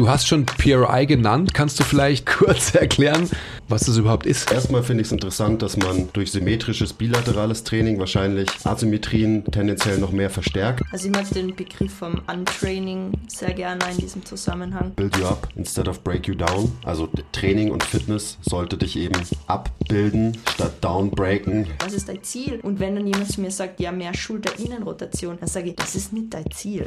Du hast schon PRI genannt. Kannst du vielleicht kurz erklären, was das überhaupt ist? Erstmal finde ich es interessant, dass man durch symmetrisches bilaterales Training wahrscheinlich Asymmetrien tendenziell noch mehr verstärkt. Also ich mag den Begriff vom Untraining sehr gerne in diesem Zusammenhang. Build you up instead of break you down. Also Training und Fitness sollte dich eben abbilden statt downbreaken. Was ist dein Ziel? Und wenn dann jemand zu mir sagt, ja, mehr Schulter-Innenrotation, dann sage ich, das ist nicht dein Ziel.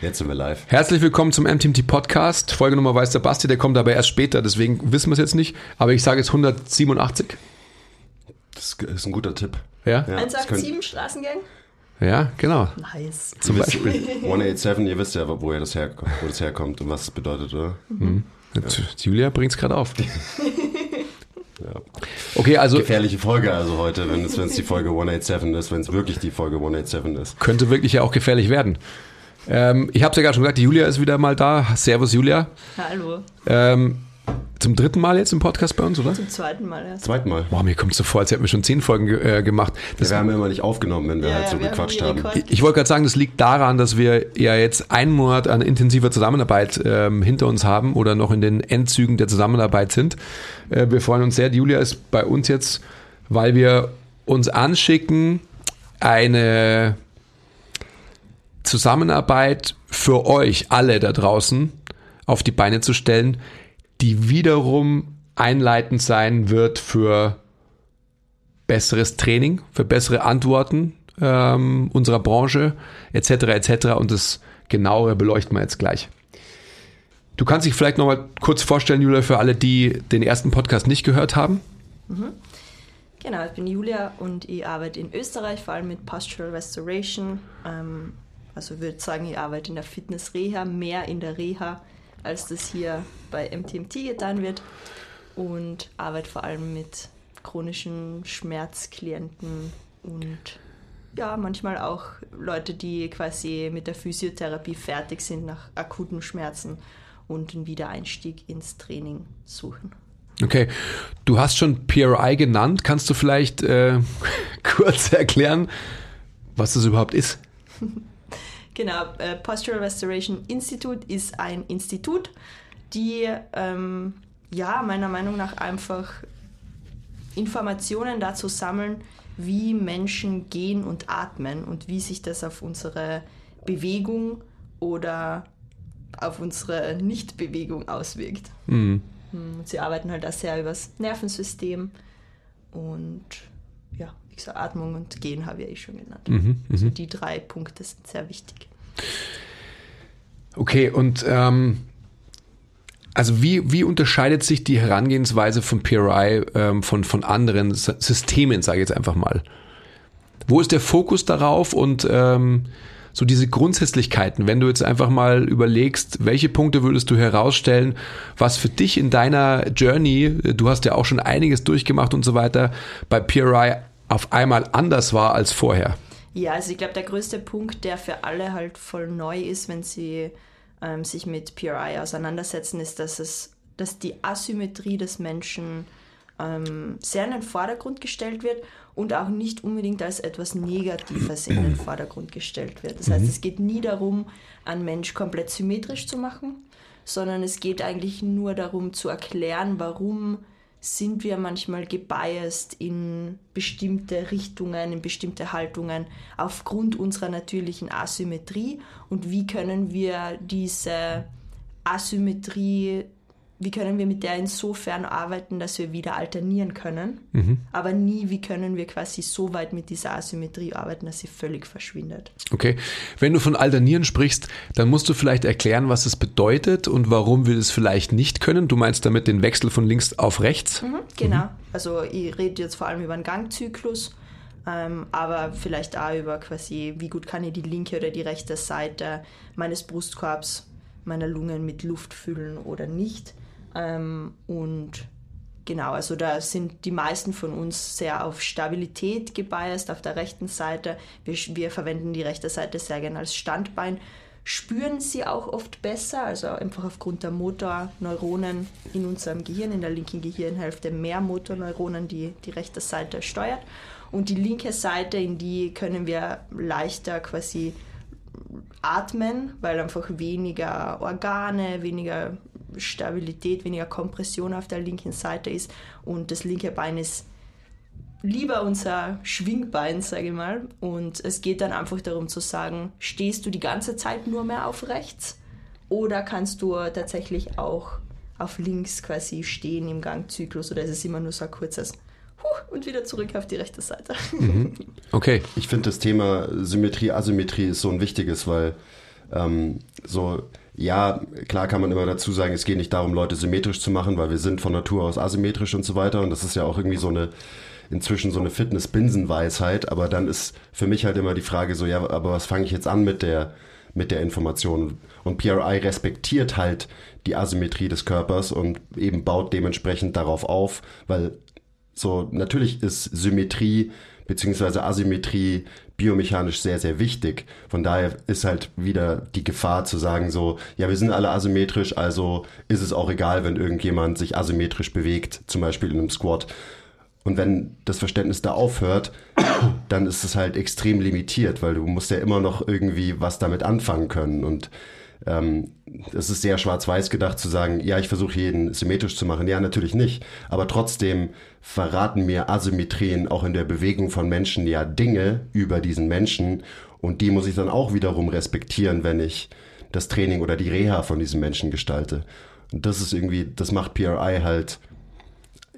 Jetzt sind wir live. Herzlich willkommen zum MTMT Podcast. Folge Nummer weiß der Basti, der kommt aber erst später, deswegen wissen wir es jetzt nicht. Aber ich sage jetzt 187. Das ist ein guter Tipp. Ja? Ja, das 187 Straßengang? Ja, genau. Nice. Zum Ihr wisst- Beispiel. 187, ihr wisst ja, wo, ihr das her, wo das herkommt und was es bedeutet, oder? Julia bringt es gerade auf. Ja. Okay, also Gefährliche Folge also heute, wenn es, wenn es die Folge 187 ist, wenn es wirklich die Folge 187 ist. könnte wirklich ja auch gefährlich werden. Ähm, ich habe es ja gerade schon gesagt, die Julia ist wieder mal da. Servus Julia. Hallo. Ähm, zum dritten Mal jetzt im Podcast bei uns, oder? Zum zweiten Mal erst. Zweimal. Boah, mir kommt so vor, als hätten wir schon zehn Folgen ge äh, gemacht. Das, wir haben ja immer nicht aufgenommen, wenn wir Ja, halt ja, so wir haben gequatscht haben. Rekord. ich ich wollte gerade sagen, das liegt daran, dass wir ja jetzt einen Monat an intensiver Zusammenarbeit ähm, hinter uns haben oder noch in den Endzügen der Zusammenarbeit sind. Äh, wir freuen uns sehr. Die Julia ist bei uns jetzt, weil wir uns anschicken, eine Zusammenarbeit für euch alle da draußen auf die Beine zu stellen, die wiederum einleitend sein wird für besseres Training, für bessere Antworten ähm, unserer Branche etc. etc. Und das genauere beleuchten wir jetzt gleich. Du kannst dich vielleicht noch mal kurz vorstellen, Julia, für alle, die den ersten Podcast nicht gehört haben. Genau, ich bin Julia und ich arbeite in Österreich, vor allem mit Postural Restoration. Ähm, also ich würde sagen, ich arbeite in der Fitness-Reha, mehr in der Reha, als das hier bei MTMT getan wird. Und arbeite vor allem mit chronischen Schmerzklienten und ja, manchmal auch Leute, die quasi mit der Physiotherapie fertig sind nach akuten Schmerzen und einen Wiedereinstieg ins Training suchen. Okay, du hast schon PRI genannt. Kannst du vielleicht äh, kurz erklären, was das überhaupt ist? Genau, äh, Postural Restoration Institute ist ein Institut, die ähm, ja meiner Meinung nach einfach Informationen dazu sammeln, wie Menschen gehen und atmen und wie sich das auf unsere Bewegung oder auf unsere Nichtbewegung auswirkt. Mhm. Und sie arbeiten halt auch sehr übers Nervensystem und ja, gesagt, Atmung und Gehen habe ich eh schon genannt. Mhm, Also die drei Punkte sind sehr wichtig. Okay, und ähm, also wie, wie unterscheidet sich die Herangehensweise von PRI ähm, von, von anderen S- Systemen, sage ich jetzt einfach mal? Wo ist der Fokus darauf und ähm, so diese Grundsätzlichkeiten, wenn du jetzt einfach mal überlegst, welche Punkte würdest du herausstellen, was für dich in deiner Journey, du hast ja auch schon einiges durchgemacht und so weiter, bei PRI auf einmal anders war als vorher? Ja, also ich glaube, der größte Punkt, der für alle halt voll neu ist, wenn sie ähm, sich mit PRI auseinandersetzen, ist, dass es, dass die Asymmetrie des Menschen ähm, sehr in den Vordergrund gestellt wird und auch nicht unbedingt als etwas Negatives in den Vordergrund gestellt wird. Das heißt, es geht nie darum, einen Mensch komplett symmetrisch zu machen, sondern es geht eigentlich nur darum zu erklären, warum sind wir manchmal gebiased in bestimmte Richtungen, in bestimmte Haltungen aufgrund unserer natürlichen Asymmetrie. Und wie können wir diese Asymmetrie wie können wir mit der insofern arbeiten, dass wir wieder alternieren können, Mhm. aber nie, wie können wir quasi so weit mit dieser Asymmetrie arbeiten, dass sie völlig verschwindet. Okay. Wenn du von Alternieren sprichst, dann musst du vielleicht erklären, was es bedeutet und warum wir das vielleicht nicht können. Du meinst damit den Wechsel von links auf rechts? Genau. Also ich rede jetzt vor allem über einen Gangzyklus, ähm, aber vielleicht auch über quasi, wie gut kann ich die linke oder die rechte Seite meines Brustkorbs, meiner Lungen mit Luft füllen oder nicht. Ähm, und genau, also da sind die meisten von uns sehr auf Stabilität gebiased auf der rechten Seite. Wir, wir verwenden die rechte Seite sehr gerne als Standbein. Spüren sie auch oft besser, also einfach aufgrund der Motorneuronen in unserem Gehirn, in der linken Gehirnhälfte mehr Motorneuronen, die die rechte Seite steuert. Und die linke Seite, in die können wir leichter quasi atmen, weil einfach weniger Organe, weniger Stabilität, weniger Kompression auf der linken Seite ist. Und das linke Bein ist lieber unser Schwingbein, sage ich mal. Und es geht dann einfach darum zu sagen, stehst du die ganze Zeit nur mehr auf rechts oder kannst du tatsächlich auch auf links quasi stehen im Gangzyklus oder ist es immer nur so ein kurzes Huh, und wieder zurück auf die rechte Seite. Okay. Ich finde das Thema Symmetrie, Asymmetrie ist so ein wichtiges, weil ähm, so, ja, klar kann man immer dazu sagen, es geht nicht darum, Leute symmetrisch zu machen, weil wir sind von Natur aus asymmetrisch und so weiter. Und das ist ja auch irgendwie so eine, inzwischen so eine Fitness-Binsenweisheit. Aber dann ist für mich halt immer die Frage so, ja, aber was fange ich jetzt an mit der, mit der Information? Und PRI respektiert halt die Asymmetrie des Körpers und eben baut dementsprechend darauf auf, weil so, natürlich ist Symmetrie beziehungsweise Asymmetrie biomechanisch sehr, sehr wichtig. Von daher ist halt wieder die Gefahr zu sagen so, ja, wir sind alle asymmetrisch, also ist es auch egal, wenn irgendjemand sich asymmetrisch bewegt, zum Beispiel in einem Squat. Und wenn das Verständnis da aufhört, dann ist es halt extrem limitiert, weil du musst ja immer noch irgendwie was damit anfangen können. Und ähm, es ist sehr schwarz-weiß gedacht zu sagen, ja, ich versuche jeden symmetrisch zu machen. Ja, natürlich nicht. Aber trotzdem verraten mir Asymmetrien auch in der Bewegung von Menschen ja Dinge über diesen Menschen. Und die muss ich dann auch wiederum respektieren, wenn ich das Training oder die Reha von diesem Menschen gestalte. Und das ist irgendwie, das macht PRI halt,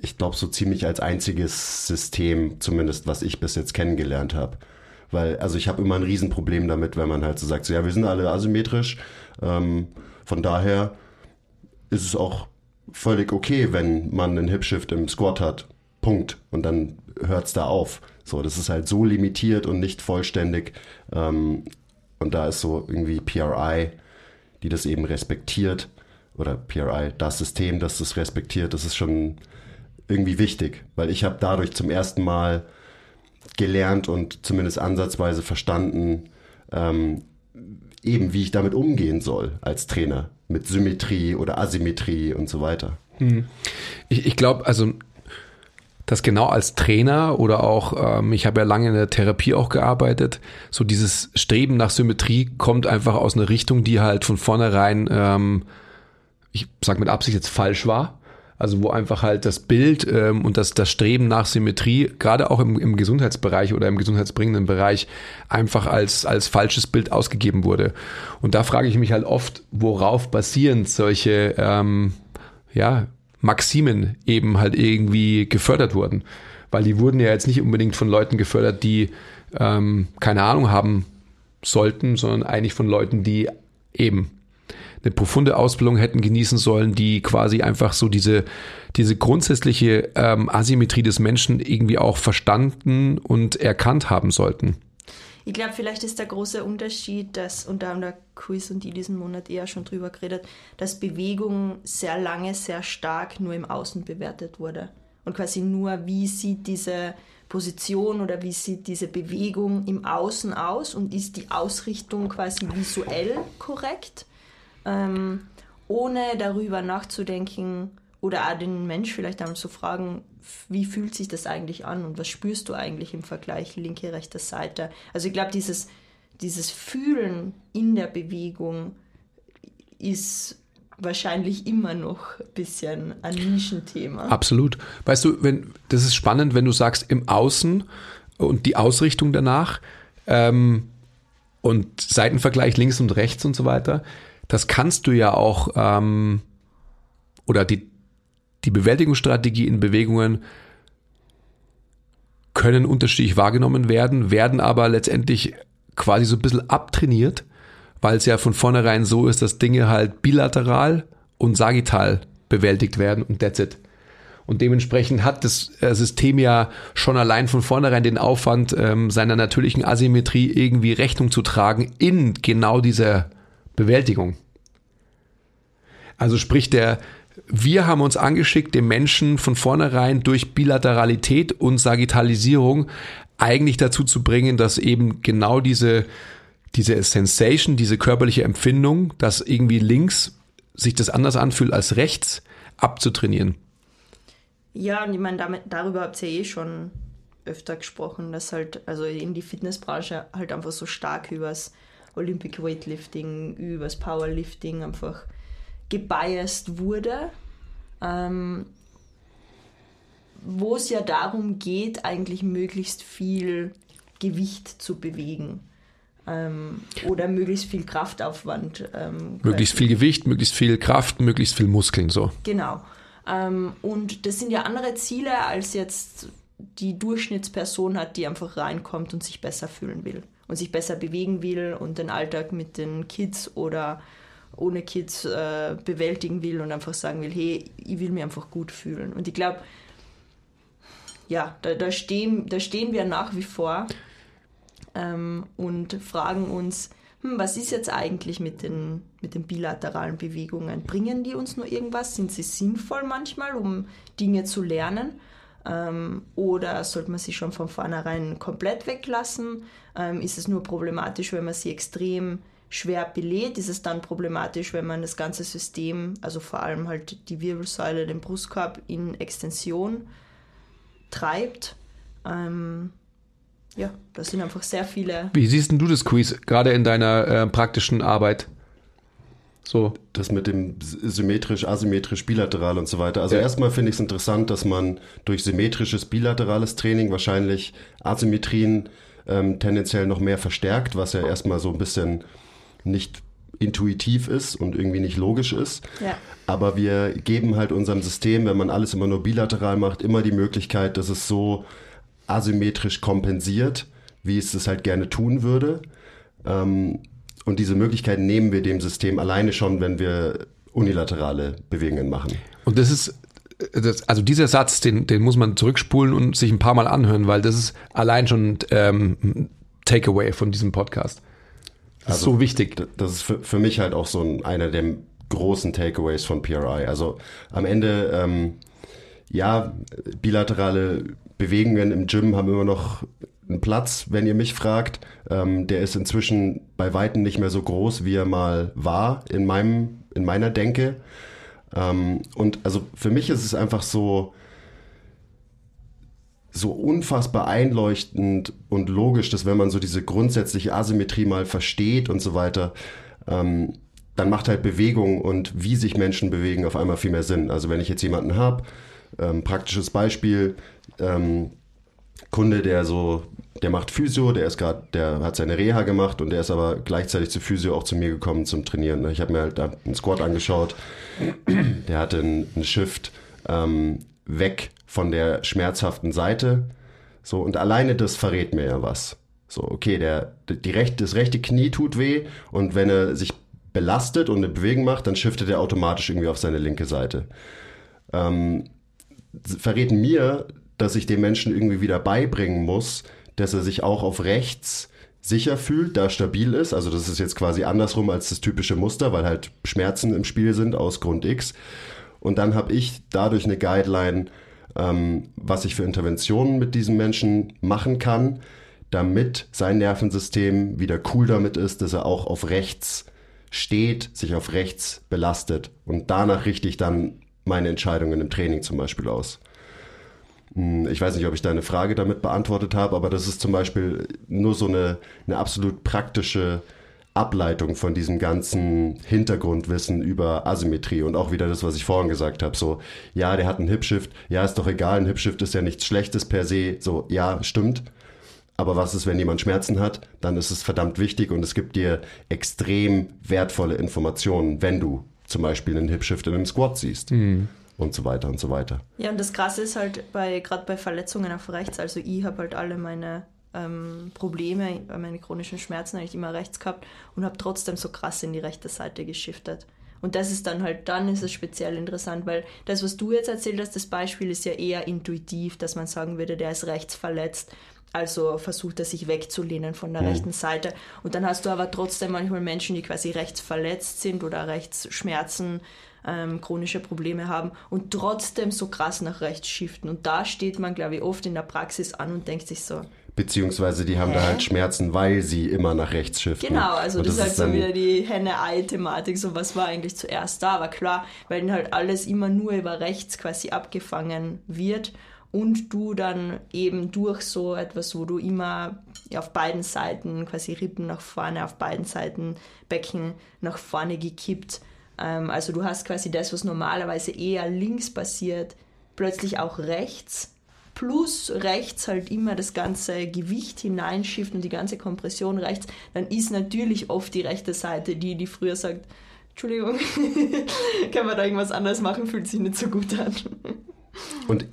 ich glaube, so ziemlich als einziges System, zumindest was ich bis jetzt kennengelernt habe. Weil, also ich habe immer ein Riesenproblem damit, wenn man halt so sagt, so, ja, wir sind alle asymmetrisch. Ähm, von daher ist es auch völlig okay, wenn man einen Hipshift im Squat hat. Punkt. Und dann hört's da auf. So, das ist halt so limitiert und nicht vollständig. Ähm, und da ist so irgendwie PRI, die das eben respektiert, oder PRI, das System, das das respektiert, das ist schon irgendwie wichtig, weil ich habe dadurch zum ersten Mal gelernt und zumindest ansatzweise verstanden, ähm, eben wie ich damit umgehen soll als Trainer mit Symmetrie oder Asymmetrie und so weiter. Ich, ich glaube, also dass genau als Trainer oder auch, ähm, ich habe ja lange in der Therapie auch gearbeitet, so dieses Streben nach Symmetrie kommt einfach aus einer Richtung, die halt von vornherein, ähm, ich sag mit Absicht jetzt falsch war. Also wo einfach halt das Bild ähm, und das, das Streben nach Symmetrie, gerade auch im, im Gesundheitsbereich oder im gesundheitsbringenden Bereich, einfach als, als falsches Bild ausgegeben wurde. Und da frage ich mich halt oft, worauf basierend solche ähm, ja, Maximen eben halt irgendwie gefördert wurden. Weil die wurden ja jetzt nicht unbedingt von Leuten gefördert, die ähm, keine Ahnung haben sollten, sondern eigentlich von Leuten, die eben eine profunde Ausbildung hätten genießen sollen, die quasi einfach so diese, diese grundsätzliche ähm, Asymmetrie des Menschen irgendwie auch verstanden und erkannt haben sollten. Ich glaube, vielleicht ist der große Unterschied, dass, und da haben der Quiz und die diesen Monat eher schon drüber geredet, dass Bewegung sehr lange, sehr stark nur im Außen bewertet wurde. Und quasi nur, wie sieht diese Position oder wie sieht diese Bewegung im Außen aus und ist die Ausrichtung quasi visuell korrekt, ähm, ohne darüber nachzudenken oder auch den Mensch vielleicht einmal zu fragen, wie fühlt sich das eigentlich an und was spürst du eigentlich im Vergleich linke, rechte Seite. Also ich glaube, dieses, dieses Fühlen in der Bewegung ist wahrscheinlich immer noch ein bisschen ein Nischenthema. Absolut. Weißt du, wenn, das ist spannend, wenn du sagst im Außen und die Ausrichtung danach ähm, und Seitenvergleich links und rechts und so weiter. Das kannst du ja auch ähm, oder die, die Bewältigungsstrategie in Bewegungen können unterschiedlich wahrgenommen werden, werden aber letztendlich quasi so ein bisschen abtrainiert, weil es ja von vornherein so ist, dass Dinge halt bilateral und sagittal bewältigt werden und that's it. Und dementsprechend hat das äh, System ja schon allein von vornherein den Aufwand, ähm, seiner natürlichen Asymmetrie irgendwie Rechnung zu tragen in genau dieser Bewältigung. Also sprich, der, wir haben uns angeschickt, den Menschen von vornherein durch Bilateralität und Sagittalisierung eigentlich dazu zu bringen, dass eben genau diese, diese Sensation, diese körperliche Empfindung, dass irgendwie links sich das anders anfühlt als rechts, abzutrainieren. Ja, und ich meine, damit, darüber habt ihr eh schon öfter gesprochen, dass halt, also in die Fitnessbranche halt einfach so stark übers Olympic Weightlifting, übers Powerlifting einfach gebiased wurde. Ähm, wo es ja darum geht, eigentlich möglichst viel Gewicht zu bewegen. Ähm, oder möglichst viel Kraftaufwand. Ähm, möglichst viel Gewicht, möglichst viel Kraft, möglichst viel Muskeln, so. Genau. Ähm, und das sind ja andere Ziele, als jetzt die Durchschnittsperson hat, die einfach reinkommt und sich besser fühlen will und sich besser bewegen will und den Alltag mit den Kids oder ohne Kids äh, bewältigen will und einfach sagen will, hey, ich will mich einfach gut fühlen. Und ich glaube, ja, da, da, stehen, da stehen wir nach wie vor ähm, und fragen uns, hm, was ist jetzt eigentlich mit den, mit den bilateralen Bewegungen? Bringen die uns nur irgendwas? Sind sie sinnvoll manchmal, um Dinge zu lernen? Ähm, oder sollte man sie schon von vornherein komplett weglassen? Ähm, ist es nur problematisch, wenn man sie extrem schwer belädt? Ist es dann problematisch, wenn man das ganze System, also vor allem halt die Wirbelsäule, den Brustkorb in Extension treibt? Ähm, ja, das sind einfach sehr viele. Wie siehst du das Quiz, gerade in deiner äh, praktischen Arbeit? So. Das mit dem symmetrisch, asymmetrisch, bilateral und so weiter. Also ja. erstmal finde ich es interessant, dass man durch symmetrisches, bilaterales Training wahrscheinlich Asymmetrien ähm, tendenziell noch mehr verstärkt, was ja erstmal so ein bisschen nicht intuitiv ist und irgendwie nicht logisch ist. Ja. Aber wir geben halt unserem System, wenn man alles immer nur bilateral macht, immer die Möglichkeit, dass es so asymmetrisch kompensiert, wie es es halt gerne tun würde. Ähm, und diese Möglichkeit nehmen wir dem System alleine schon, wenn wir unilaterale Bewegungen machen. Und das ist, das, also dieser Satz, den, den muss man zurückspulen und sich ein paar Mal anhören, weil das ist allein schon ähm, Takeaway von diesem Podcast. Das also, ist so wichtig. Das ist für, für mich halt auch so ein, einer der großen Takeaways von PRI. Also am Ende, ähm, ja, bilaterale Bewegungen im Gym haben immer noch einen Platz, wenn ihr mich fragt. Ähm, der ist inzwischen bei Weitem nicht mehr so groß, wie er mal war in meinem, in meiner Denke. Ähm, und also für mich ist es einfach so, so unfassbar einleuchtend und logisch, dass wenn man so diese grundsätzliche Asymmetrie mal versteht und so weiter, ähm, dann macht halt Bewegung und wie sich Menschen bewegen auf einmal viel mehr Sinn. Also wenn ich jetzt jemanden habe, ähm, praktisches Beispiel, ähm, Kunde, der so, der macht Physio, der ist gerade, der hat seine Reha gemacht und der ist aber gleichzeitig zu Physio auch zu mir gekommen zum Trainieren. Ich habe mir halt einen Squat angeschaut, der hatte einen, Shift ähm, weg von der schmerzhaften Seite. So, und alleine das verrät mir ja was. So, okay, der, die rechte, das rechte Knie tut weh und wenn er sich belastet und eine Bewegung macht, dann shiftet er automatisch irgendwie auf seine linke Seite. Ähm, verrät mir, dass ich dem Menschen irgendwie wieder beibringen muss, dass er sich auch auf rechts sicher fühlt, da stabil ist. Also das ist jetzt quasi andersrum als das typische Muster, weil halt Schmerzen im Spiel sind aus Grund X. Und dann habe ich dadurch eine Guideline, ähm, was ich für Interventionen mit diesem Menschen machen kann, damit sein Nervensystem wieder cool damit ist, dass er auch auf rechts steht, sich auf rechts belastet. Und danach richte ich dann meine Entscheidungen im Training zum Beispiel aus. Hm, ich weiß nicht, ob ich deine Frage damit beantwortet habe, aber das ist zum Beispiel nur so eine, eine absolut praktische Ableitung von diesem ganzen Hintergrundwissen über Asymmetrie und auch wieder das, was ich vorhin gesagt habe. So, ja, der hat einen Hipshift, ja, ist doch egal, ein Hipshift ist ja nichts Schlechtes per se. So, ja, stimmt. Aber was ist, wenn jemand Schmerzen hat? Dann ist es verdammt wichtig und es gibt dir extrem wertvolle Informationen, wenn du zum Beispiel einen Hip-Shift in einem Squat siehst. Mhm. Und so weiter und so weiter. Ja, und das Krasse ist halt bei gerade bei Verletzungen auf rechts, also ich habe halt alle meine ähm, Probleme, meine chronischen Schmerzen eigentlich immer rechts gehabt und habe trotzdem so krass in die rechte Seite geschiftet. Und das ist dann halt, dann ist es speziell interessant, weil das, was du jetzt erzählt hast, das Beispiel ist ja eher intuitiv, dass man sagen würde, der ist rechts verletzt. Also versucht er sich wegzulehnen von der mhm. rechten Seite. Und dann hast du aber trotzdem manchmal Menschen, die quasi rechts verletzt sind oder rechts Schmerzen, ähm, chronische Probleme haben und trotzdem so krass nach rechts shiften. Und da steht man, glaube ich, oft in der Praxis an und denkt sich so, Beziehungsweise die haben Hä? da halt Schmerzen, weil sie immer nach rechts shiften. Genau, also das, das, ist halt so wieder die Henne-Ei-Thematik, so was war eigentlich zuerst da, aber klar, weil halt alles immer nur über rechts quasi abgefangen wird und du dann eben durch so etwas, wo du immer auf beiden Seiten quasi Rippen nach vorne, auf beiden Seiten Becken nach vorne gekippt. Ähm, also du hast quasi das, was normalerweise eher links passiert, plötzlich auch rechts plus rechts halt immer das ganze Gewicht hineinschifft und die ganze Kompression rechts, dann ist natürlich oft die rechte Seite die, die früher sagt, Entschuldigung, kann man da irgendwas anderes machen, fühlt sich nicht so gut an. Und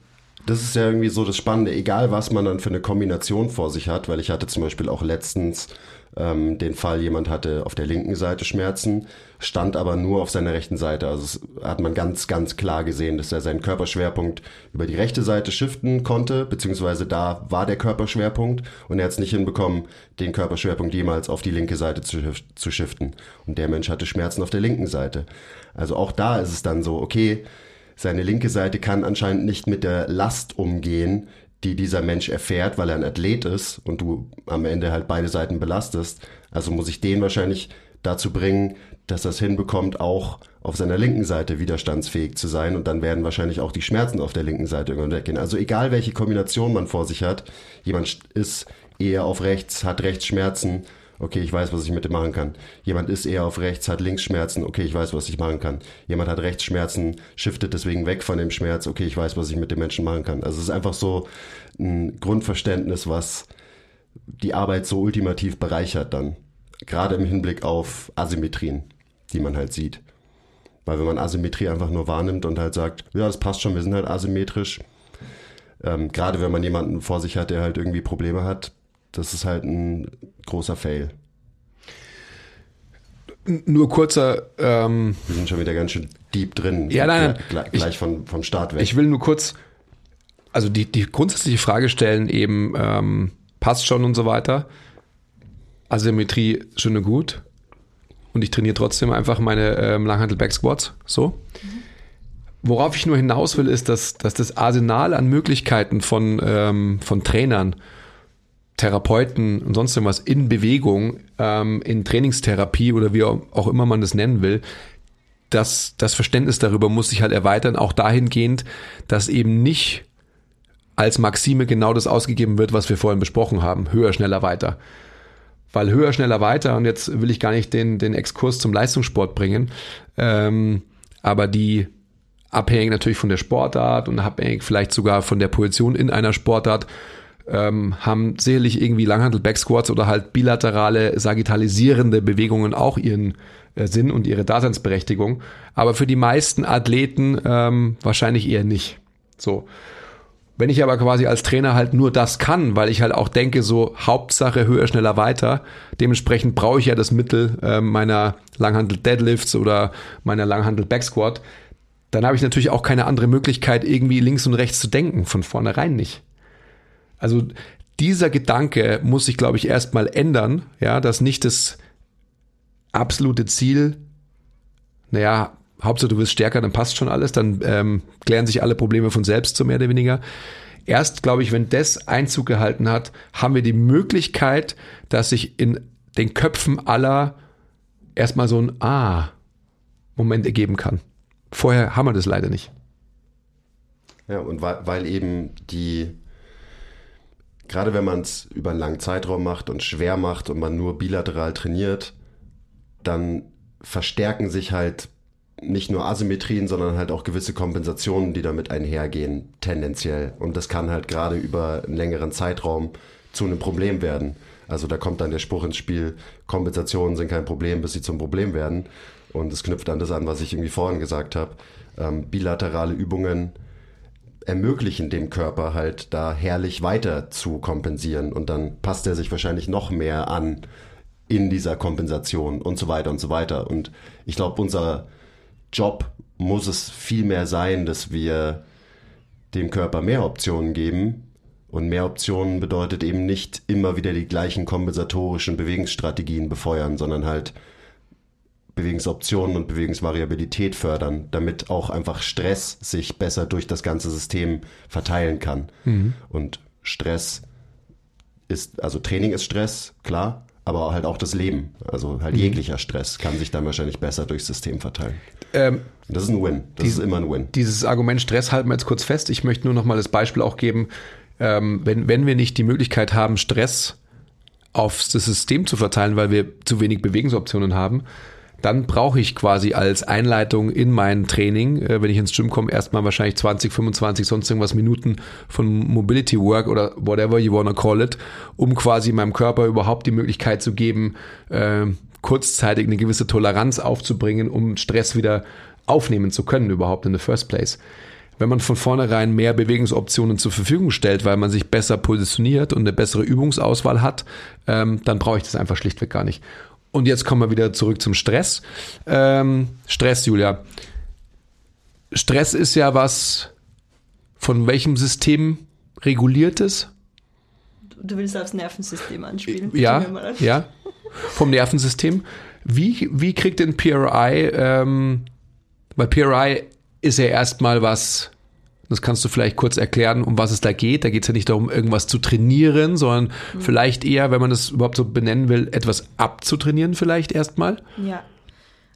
das ist ja irgendwie so das Spannende, egal was man dann für eine Kombination vor sich hat, weil ich hatte zum Beispiel auch letztens ähm, den Fall, jemand hatte auf der linken Seite Schmerzen, stand aber nur auf seiner rechten Seite. Also hat man ganz, ganz klar gesehen, dass er seinen Körperschwerpunkt über die rechte Seite shiften konnte, beziehungsweise da war der Körperschwerpunkt und er hat es nicht hinbekommen, den Körperschwerpunkt jemals auf die linke Seite zu, zu shiften. Und der Mensch hatte Schmerzen auf der linken Seite. Also auch da ist es dann so, okay, seine linke Seite kann anscheinend nicht mit der Last umgehen, die dieser Mensch erfährt, weil er ein Athlet ist und du am Ende halt beide Seiten belastest. Also muss ich den wahrscheinlich dazu bringen, dass es hinbekommt, auch auf seiner linken Seite widerstandsfähig zu sein und dann werden wahrscheinlich auch die Schmerzen auf der linken Seite irgendwann weggehen. Also egal welche Kombination man vor sich hat, jemand ist eher auf rechts, hat rechts Schmerzen okay, ich weiß, was ich mit dem machen kann. Jemand ist eher auf rechts, hat links Schmerzen, okay, ich weiß, was ich machen kann. Jemand hat rechts Schmerzen, shiftet deswegen weg von dem Schmerz, okay, ich weiß, was ich mit dem Menschen machen kann. Also es ist einfach so ein Grundverständnis, was die Arbeit so ultimativ bereichert dann. Gerade im Hinblick auf Asymmetrien, die man halt sieht. Weil wenn man Asymmetrie einfach nur wahrnimmt und halt sagt, ja, das passt schon, wir sind halt asymmetrisch, ähm, gerade wenn man jemanden vor sich hat, der halt irgendwie Probleme hat, das ist halt ein großer Fail. Nur kurzer. Ähm, Wir sind schon wieder ganz schön deep drin. Ja, nein, nein. Gleich, gleich ich, vom, vom Start weg. Ich will nur kurz, also die, die grundsätzliche Frage stellen, eben ähm, passt schon und so weiter. Asymmetrie schön und gut. Und ich trainiere trotzdem einfach meine ähm, Langhantel-Back-Squats. So. Mhm. Worauf ich nur hinaus will, ist, dass, dass das Arsenal an Möglichkeiten von, ähm, von Trainern Therapeuten und sonst irgendwas in Bewegung, ähm, in Trainingstherapie oder wie auch immer man das nennen will, das, das Verständnis darüber muss sich halt erweitern, auch dahingehend, dass eben nicht als Maxime genau das ausgegeben wird, was wir vorhin besprochen haben. Höher, schneller, weiter. Weil höher, schneller, weiter, und jetzt will ich gar nicht den, den Exkurs zum Leistungssport bringen, ähm, aber die abhängig natürlich von der Sportart und abhängig vielleicht sogar von der Position in einer Sportart, ähm, haben sicherlich irgendwie Langhandel-Backsquats oder halt bilaterale sagittalisierende Bewegungen auch ihren äh, Sinn und ihre Daseinsberechtigung. Aber für die meisten Athleten ähm, wahrscheinlich eher nicht. So. Wenn ich aber quasi als Trainer halt nur das kann, weil ich halt auch denke, so Hauptsache höher, schneller, weiter, dementsprechend brauche ich ja das Mittel äh, meiner Langhandel Deadlifts oder meiner Langhandel Backsquat, dann habe ich natürlich auch keine andere Möglichkeit, irgendwie links und rechts zu denken, von vornherein nicht. Also dieser Gedanke muss sich, glaube ich, erstmal ändern, ja, dass nicht das absolute Ziel, naja, Hauptsache du wirst stärker, dann passt schon alles, dann ähm, klären sich alle Probleme von selbst, so mehr oder weniger. Erst, glaube ich, wenn das Einzug gehalten hat, haben wir die Möglichkeit, dass sich in den Köpfen aller erstmal so ein Ah-Moment ergeben kann. Vorher haben wir das leider nicht. Ja, und weil, weil eben die gerade wenn man es über einen langen Zeitraum macht und schwer macht und man nur bilateral trainiert, dann verstärken sich halt nicht nur Asymmetrien, sondern halt auch gewisse Kompensationen, die damit einhergehen, tendenziell. Und das kann halt gerade über einen längeren Zeitraum zu einem Problem werden. Also da kommt dann der Spruch ins Spiel, Kompensationen sind kein Problem, bis sie zum Problem werden. Und es knüpft an das an, was ich irgendwie vorhin gesagt habe. Ähm, bilaterale Übungen ermöglichen dem Körper halt da herrlich weiter zu kompensieren und dann passt er sich wahrscheinlich noch mehr an in dieser Kompensation und so weiter und so weiter. Und ich glaube, unser Job muss es viel mehr sein, dass wir dem Körper mehr Optionen geben. Und mehr Optionen bedeutet eben nicht immer wieder die gleichen kompensatorischen Bewegungsstrategien befeuern, sondern halt Bewegungsoptionen und Bewegungsvariabilität fördern, damit auch einfach Stress sich besser durch das ganze System verteilen kann. Mhm. Und Stress ist, also Training ist Stress, klar, aber halt auch das Leben. Also halt mhm. jeglicher Stress kann sich dann wahrscheinlich besser durchs System verteilen. Ähm, das ist ein Win. Das dies, ist immer ein Win. Dieses Argument Stress halten wir jetzt kurz fest. Ich möchte nur noch mal das Beispiel auch geben, ähm, wenn, wenn wir nicht die Möglichkeit haben, Stress auf das System zu verteilen, weil wir zu wenig Bewegungsoptionen haben, dann brauche ich quasi als Einleitung in mein Training, äh, wenn ich ins Gym komme, erstmal wahrscheinlich 20, 25, sonst irgendwas Minuten von Mobility Work oder whatever you wanna call it, um quasi meinem Körper überhaupt die Möglichkeit zu geben, äh, kurzzeitig eine gewisse Toleranz aufzubringen, um Stress wieder aufnehmen zu können überhaupt in the first place. Wenn man von vornherein mehr Bewegungsoptionen zur Verfügung stellt, weil man sich besser positioniert und eine bessere Übungsauswahl hat, ähm, dann brauche ich das einfach schlichtweg gar nicht. Und jetzt kommen wir wieder zurück zum Stress. Ähm, Stress, Julia. Stress ist ja was, von welchem System reguliert ist? Du willst aufs Nervensystem anspielen. Ja, an. ja. Vom Nervensystem. Wie, wie kriegt denn PRI, ähm, weil PRI ist ja erstmal was, das kannst du vielleicht kurz erklären, um was es da geht. Da geht es ja nicht darum, irgendwas zu trainieren, sondern mhm. vielleicht eher, wenn man das überhaupt so benennen will, etwas abzutrainieren vielleicht erstmal. Ja.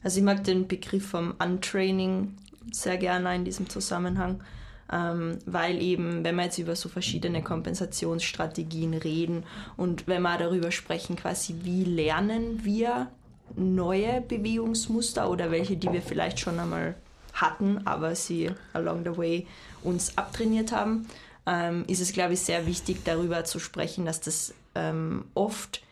Also ich mag den Begriff vom Untraining sehr gerne in diesem Zusammenhang, ähm, weil eben, wenn wir jetzt über so verschiedene Kompensationsstrategien reden und wenn wir darüber sprechen, quasi wie lernen wir neue Bewegungsmuster oder welche, die wir vielleicht schon einmal hatten, aber sie along the way uns abtrainiert haben, ähm, ist es, glaube ich, sehr wichtig, darüber zu sprechen, dass das ähm, oft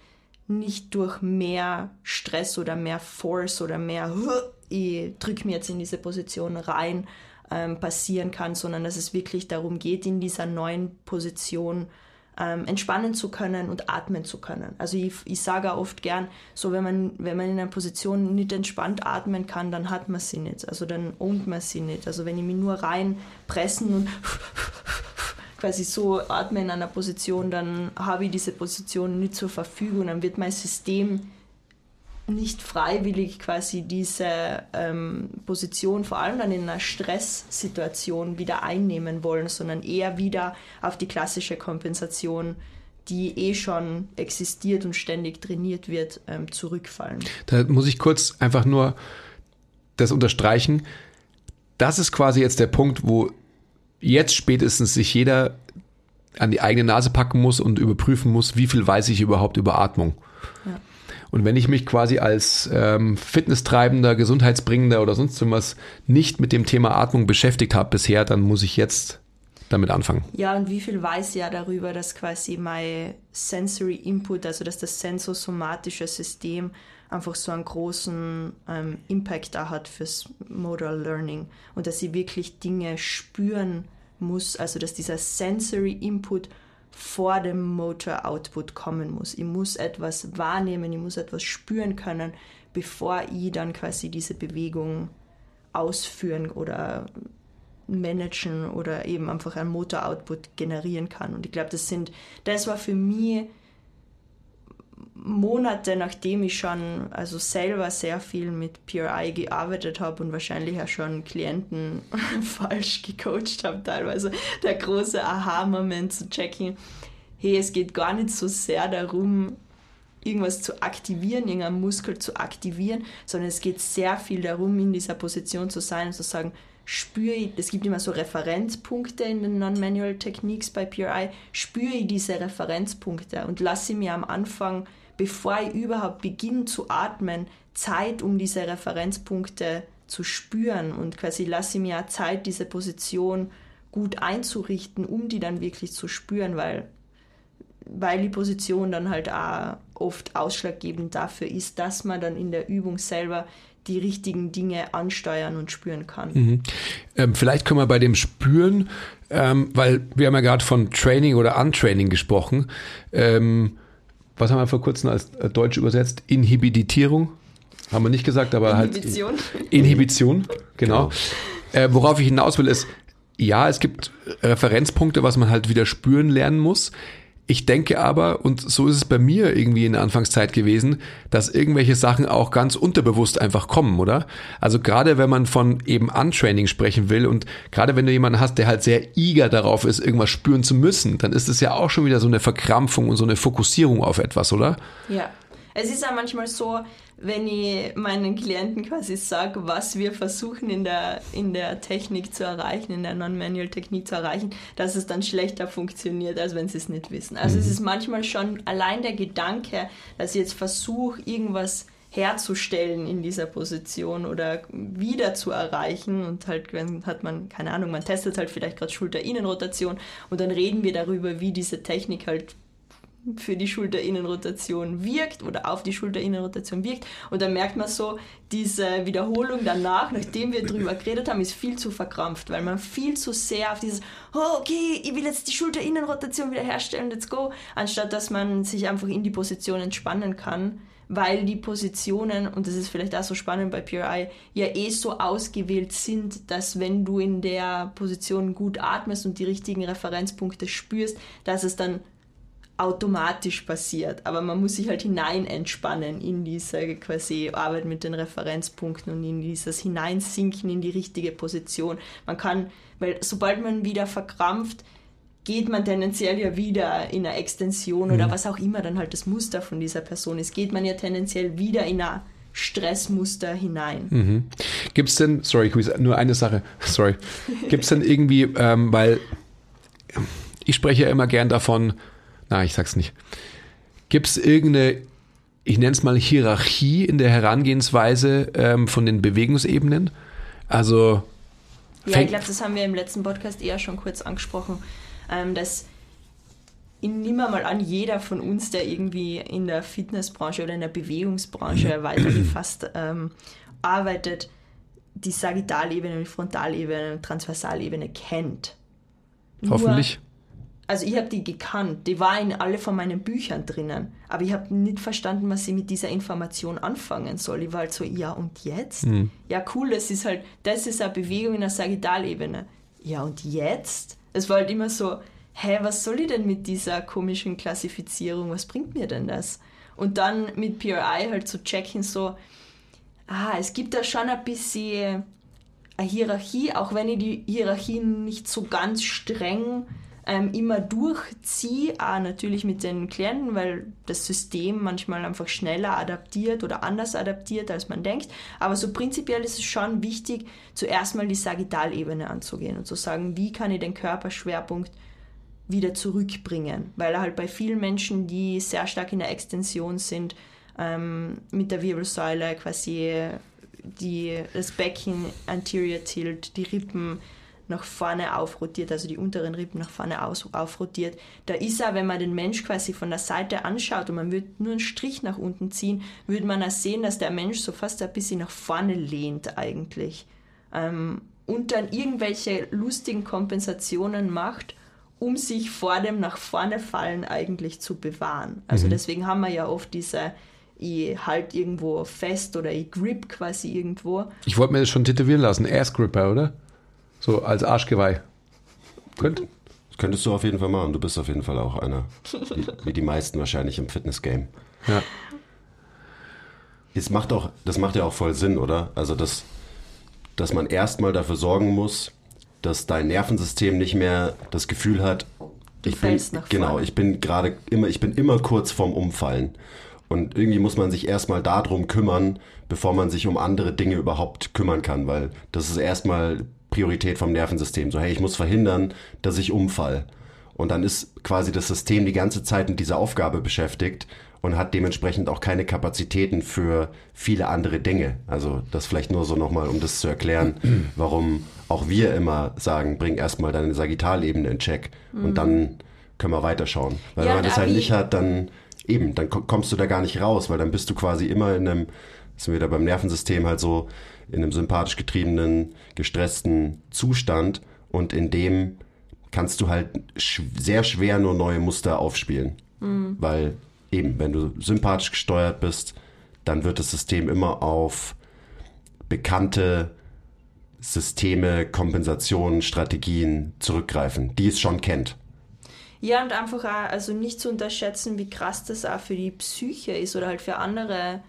nicht durch mehr Stress oder mehr Force oder mehr, ich drücke mir jetzt in diese Position rein, ähm, passieren kann, sondern dass es wirklich darum geht, in dieser neuen Position ähm, entspannen zu können und atmen zu können. Also ich, ich sage oft gern, so wenn man, wenn man in einer Position nicht entspannt atmen kann, dann hat man sie nicht. Also dann ownt man sie nicht. Also wenn ich mich nur reinpressen und quasi so atme in einer Position, dann habe ich diese Position nicht zur Verfügung, dann wird mein System nicht freiwillig quasi diese ähm, Position, vor allem dann in einer Stresssituation, wieder einnehmen wollen, sondern eher wieder auf die klassische Kompensation, die eh schon existiert und ständig trainiert wird, ähm, zurückfallen. Da muss ich kurz einfach nur das unterstreichen. Das ist quasi jetzt der Punkt, wo jetzt spätestens sich jeder an die eigene Nase packen muss und überprüfen muss, wie viel weiß ich überhaupt über Atmung. Ja. Und wenn ich mich quasi als ähm, Fitnesstreibender, Gesundheitsbringender oder sonst irgendwas nicht mit dem Thema Atmung beschäftigt habe bisher, dann muss ich jetzt damit anfangen. Ja, und wie viel weiß ja darüber, dass quasi mein Sensory Input, also dass das sensosomatische System einfach so einen großen ähm, Impact da hat fürs Modal Learning und dass ich wirklich Dinge spüren muss, also dass dieser Sensory Input vor dem Motor Output kommen muss. Ich muss etwas wahrnehmen, ich muss etwas spüren können, bevor ich dann quasi diese Bewegung ausführen oder managen oder eben einfach einen Motor Output generieren kann. Und ich glaube, das sind, das war für mich Monate nachdem ich schon also selber sehr viel mit PRI gearbeitet habe und wahrscheinlich auch schon Klienten falsch gecoacht habe, teilweise der große Aha-Moment zu checken, hey, es geht gar nicht so sehr darum, irgendwas zu aktivieren, irgendeinen Muskel zu aktivieren, sondern es geht sehr viel darum, in dieser Position zu sein und zu sagen, spüre ich, es gibt immer so Referenzpunkte in den Non-Manual Techniques bei PRI, spüre ich diese Referenzpunkte und lasse mir am Anfang bevor ich überhaupt beginne zu atmen, Zeit, um diese Referenzpunkte zu spüren und quasi lasse ich mir Zeit, diese Position gut einzurichten, um die dann wirklich zu spüren, weil, weil die Position dann halt auch oft ausschlaggebend dafür ist, dass man dann in der Übung selber die richtigen Dinge ansteuern und spüren kann. Mhm. Ähm, vielleicht können wir bei dem Spüren, ähm, weil wir haben ja gerade von Training oder Untraining gesprochen. Ähm, was haben wir vor kurzem als äh, Deutsch übersetzt? Inhibitierung. Haben wir nicht gesagt, aber Inhibition. halt. Inhibition, genau. Äh, worauf ich hinaus will, ist, ja, es gibt Referenzpunkte, was man halt wieder spüren lernen muss. Ich denke aber, und so ist es bei mir irgendwie in der Anfangszeit gewesen, dass irgendwelche Sachen auch ganz unterbewusst einfach kommen, oder? Also gerade wenn man von eben Untraining sprechen will und gerade wenn du jemanden hast, der halt sehr eager darauf ist, irgendwas spüren zu müssen, dann ist es ja auch schon wieder so eine Verkrampfung und so eine Fokussierung auf etwas, oder? Ja. Es ist ja manchmal so, wenn ich meinen Klienten quasi sage, was wir versuchen in der, in der Technik zu erreichen, in der Non-Manual-Technik zu erreichen, dass es dann schlechter funktioniert, als wenn sie es nicht wissen. Also mhm. es ist manchmal schon allein der Gedanke, dass ich jetzt versuche, irgendwas herzustellen in dieser Position oder wieder zu erreichen und halt wenn hat man keine Ahnung man testet halt vielleicht gerade Schulter-Innenrotation und dann reden wir darüber wie diese Technik halt für die Schulterinnenrotation wirkt oder auf die Schulterinnenrotation wirkt. Und dann merkt man so, diese Wiederholung danach, nachdem wir drüber geredet haben, ist viel zu verkrampft, weil man viel zu sehr auf dieses, oh, okay, ich will jetzt die Schulterinnenrotation wieder herstellen, let's go, anstatt dass man sich einfach in die Position entspannen kann, weil die Positionen, und das ist vielleicht auch so spannend bei PRI, ja eh so ausgewählt sind, dass wenn du in der Position gut atmest und die richtigen Referenzpunkte spürst, dass es dann automatisch passiert. Aber man muss sich halt hinein entspannen in diese quasi Arbeit mit den Referenzpunkten und in dieses Hineinsinken in die richtige Position. Man kann, weil sobald man wieder verkrampft, geht man tendenziell ja wieder in eine Extension mhm. oder was auch immer dann halt das Muster von dieser Person ist, geht man ja tendenziell wieder in ein Stressmuster hinein. Mhm. Gibt es denn, sorry, nur eine Sache, sorry, gibt es denn irgendwie, ähm, weil ich spreche ja immer gern davon, na, ich sag's nicht. Gibt es irgendeine, ich nenne es mal Hierarchie in der Herangehensweise ähm, von den Bewegungsebenen? Also. Ja, ich glaube, das haben wir im letzten Podcast eher schon kurz angesprochen, ähm, dass ich nehme mal an, jeder von uns, der irgendwie in der Fitnessbranche oder in der Bewegungsbranche mhm. weitergefasst ähm, arbeitet, die Sagittalebene, die Frontalebene, die Transversalebene kennt. Hoffentlich. Also ich habe die gekannt, die war in alle von meinen Büchern drinnen, aber ich habe nicht verstanden, was ich mit dieser Information anfangen soll. Ich war halt so, ja und jetzt? Mhm. Ja cool, das ist halt, das ist eine Bewegung in der Sagittalebene. Ja und jetzt? Es war halt immer so, hä, was soll ich denn mit dieser komischen Klassifizierung, was bringt mir denn das? Und dann mit PRI halt zu checken, so, ah, es gibt da schon ein bisschen eine Hierarchie, auch wenn ich die Hierarchie nicht so ganz streng ähm, immer durchziehe, auch natürlich mit den Klienten, weil das System manchmal einfach schneller adaptiert oder anders adaptiert, als man denkt. Aber so prinzipiell ist es schon wichtig, zuerst mal die Sagittalebene anzugehen und zu sagen, wie kann ich den Körperschwerpunkt wieder zurückbringen, weil halt bei vielen Menschen, die sehr stark in der Extension sind, ähm, mit der Wirbelsäule quasi die, das Becken anterior tilt, die Rippen nach vorne aufrotiert, also die unteren Rippen nach vorne aus, aufrotiert. Da ist er, wenn man den Mensch quasi von der Seite anschaut und man würde nur einen Strich nach unten ziehen, würde man auch sehen, dass der Mensch so fast ein bisschen nach vorne lehnt eigentlich. Ähm, und dann irgendwelche lustigen Kompensationen macht, um sich vor dem nach vorne fallen eigentlich zu bewahren. Also mhm. deswegen haben wir ja oft diese ich halt irgendwo fest oder ich grip quasi irgendwo. Ich wollte mir das schon tätowieren lassen, Ass Gripper, oder? So als Arschgeweih. Könnt? Das könntest du auf jeden Fall machen. Du bist auf jeden Fall auch einer. Wie, wie die meisten wahrscheinlich im Fitness-Game. Ja. Es macht auch, das macht ja auch voll Sinn, oder? Also, dass, dass man erstmal dafür sorgen muss, dass dein Nervensystem nicht mehr das Gefühl hat, ich bin, genau, ich bin gerade immer, ich bin immer kurz vorm Umfallen. Und irgendwie muss man sich erstmal darum kümmern, bevor man sich um andere Dinge überhaupt kümmern kann, weil das ist erstmal Priorität vom Nervensystem. So, hey, ich muss verhindern, dass ich umfall. Und dann ist quasi das System die ganze Zeit mit dieser Aufgabe beschäftigt und hat dementsprechend auch keine Kapazitäten für viele andere Dinge. Also das vielleicht nur so nochmal, um das zu erklären, warum auch wir immer sagen, bring erstmal deine Sagittalebene in Check mhm. und dann können wir weiterschauen. Weil ja, wenn man das halt nicht hat, dann eben, dann kommst du da gar nicht raus, weil dann bist du quasi immer in einem sind wir wieder beim Nervensystem halt so in einem sympathisch getriebenen, gestressten Zustand und in dem kannst du halt sch sehr schwer nur neue Muster aufspielen. Mhm. Weil eben, wenn du sympathisch gesteuert bist, dann wird das System immer auf bekannte Systeme, Kompensationen, Strategien zurückgreifen, die es schon kennt. Ja, und einfach auch, also nicht zu unterschätzen, wie krass das auch für die Psyche ist oder halt für andere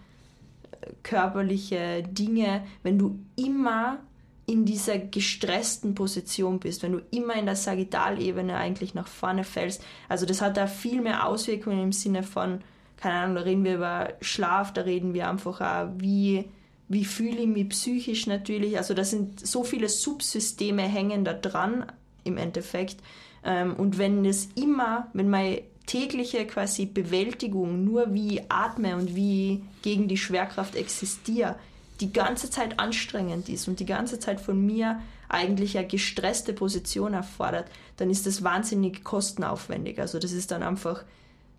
körperliche Dinge, wenn du immer in dieser gestressten Position bist, wenn du immer in der Sagittalebene eigentlich nach vorne fällst. Also das hat da viel mehr Auswirkungen im Sinne von, keine Ahnung, da reden wir über Schlaf, da reden wir einfach auch, wie, wie fühle ich mich psychisch natürlich. Also da sind so viele Subsysteme hängen da dran im Endeffekt. Ähm, und wenn es immer, wenn meine tägliche quasi Bewältigung nur wie ich atme und wie gegen die Schwerkraft existiere, die ganze Zeit anstrengend ist und die ganze Zeit von mir eigentlich eine gestresste Position erfordert, dann ist das wahnsinnig kostenaufwendig. Also das ist dann einfach,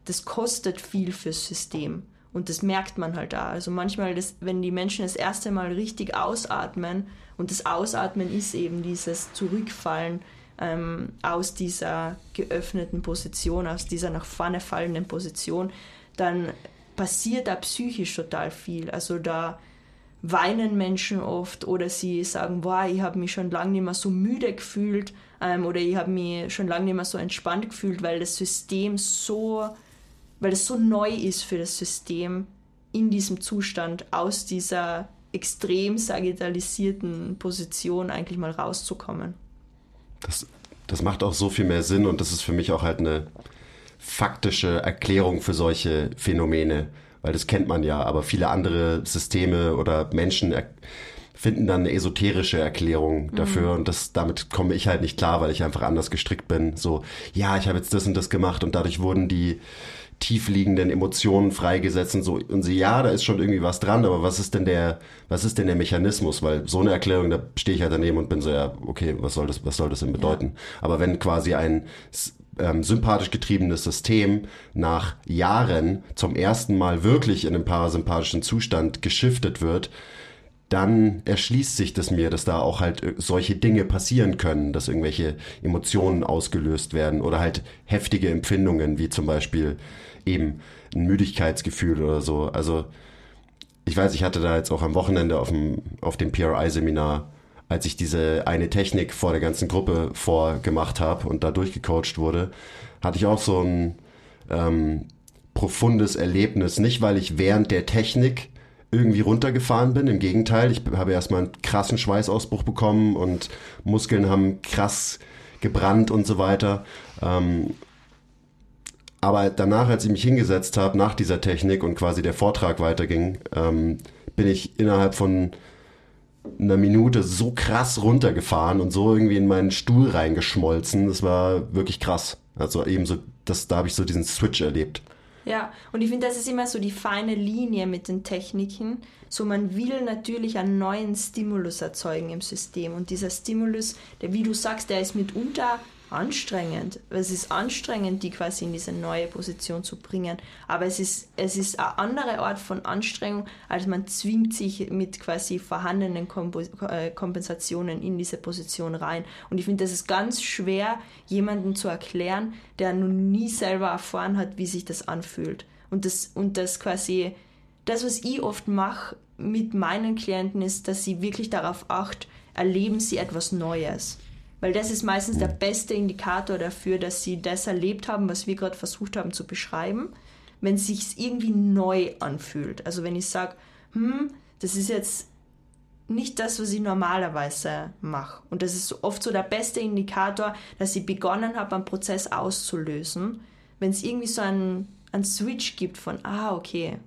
das kostet viel fürs System. Und das merkt man halt da. Also manchmal, das, wenn die Menschen das erste Mal richtig ausatmen, und das Ausatmen ist eben dieses Zurückfallen ähm, aus dieser geöffneten Position, aus dieser nach vorne fallenden Position, dann passiert da psychisch total viel. Also da weinen Menschen oft oder sie sagen, boah, ich habe mich schon lange nicht mehr so müde gefühlt ähm, oder ich habe mich schon lange nicht mehr so entspannt gefühlt, weil das System so, weil es so neu ist für das System, in diesem Zustand aus dieser extrem sagittalisierten Position eigentlich mal rauszukommen. Das, das macht auch so viel mehr Sinn und das ist für mich auch halt eine faktische Erklärung für solche Phänomene weil das kennt man ja, aber viele andere Systeme oder Menschen finden dann eine esoterische Erklärung mhm. dafür mhm. und das damit komme ich halt nicht klar, weil ich einfach anders gestrickt bin. So, ja, ich habe jetzt das und das gemacht und dadurch wurden die tiefliegenden Emotionen freigesetzt und so und sie ja, da ist schon irgendwie was dran, aber was ist denn der was ist denn der Mechanismus, weil so eine Erklärung, da stehe ich halt daneben und bin so ja, okay, was soll das was soll das denn bedeuten? Ja. Aber wenn quasi ein ähm, sympathisch getriebenes System nach Jahren zum ersten Mal wirklich in einen parasympathischen Zustand geschiftet wird, dann erschließt sich das mir, dass da auch halt äh, solche Dinge passieren können, dass irgendwelche Emotionen ausgelöst werden oder halt heftige Empfindungen, wie zum Beispiel eben ein Müdigkeitsgefühl oder so. Also ich weiß, ich hatte da jetzt auch am Wochenende auf dem, auf dem PRI-Seminar als ich diese eine Technik vor der ganzen Gruppe vorgemacht habe und da durchgecoacht wurde, hatte ich auch so ein ähm, profundes Erlebnis. Nicht, weil ich während der Technik irgendwie runtergefahren bin. Im Gegenteil, ich habe erstmal einen krassen Schweißausbruch bekommen und Muskeln haben krass gebrannt und so weiter. Ähm, aber danach, als ich mich hingesetzt habe, nach dieser Technik und quasi der Vortrag weiterging, ähm, bin ich innerhalb von einer Minute so krass runtergefahren und so irgendwie in meinen Stuhl reingeschmolzen. Das war wirklich krass. Also eben so, das, da habe ich so diesen Switch erlebt. Ja, und ich finde, das ist immer so die feine Linie mit den Techniken. So, man will natürlich einen neuen Stimulus erzeugen im System. Und dieser Stimulus, der, wie du sagst, der ist mitunter anstrengend. Es ist anstrengend, die quasi in diese neue Position zu bringen. Aber es ist, es ist eine andere Art von Anstrengung, als man zwingt sich mit quasi vorhandenen äh, Kompensationen in diese Position rein. Und ich finde, das ist ganz schwer, jemandem zu erklären, der noch nie selber erfahren hat, wie sich das anfühlt. Und das, und das quasi, das, was ich oft mache mit meinen Klienten, ist, dass sie wirklich darauf acht, erleben sie etwas Neues. Weil das ist meistens der beste Indikator dafür, dass sie das erlebt haben, was wir gerade versucht haben zu beschreiben, wenn es sich irgendwie neu anfühlt. Also wenn ich sage, hm, das ist jetzt nicht das, was ich normalerweise mache. Und das ist oft so der beste Indikator, dass ich begonnen habe, einen Prozess auszulösen. Wenn es irgendwie so einen, einen Switch gibt von, ah, okay,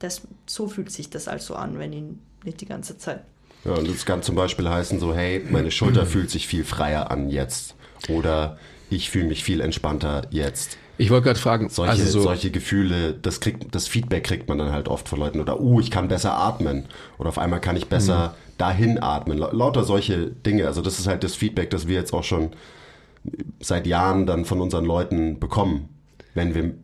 das, so fühlt sich das also an, wenn ich nicht die ganze Zeit ja, und das kann zum Beispiel heißen so, hey, meine Schulter fühlt sich viel freier an jetzt. Oder ich fühle mich viel entspannter jetzt. Ich wollte gerade fragen, solche, also so solche Gefühle, das kriegt, das Feedback kriegt man dann halt oft von Leuten. Oder, uh, ich kann besser atmen. Oder auf einmal kann ich besser mhm. dahin atmen. Lauter solche Dinge. Also das ist halt das Feedback, das wir jetzt auch schon seit Jahren dann von unseren Leuten bekommen. Wenn wir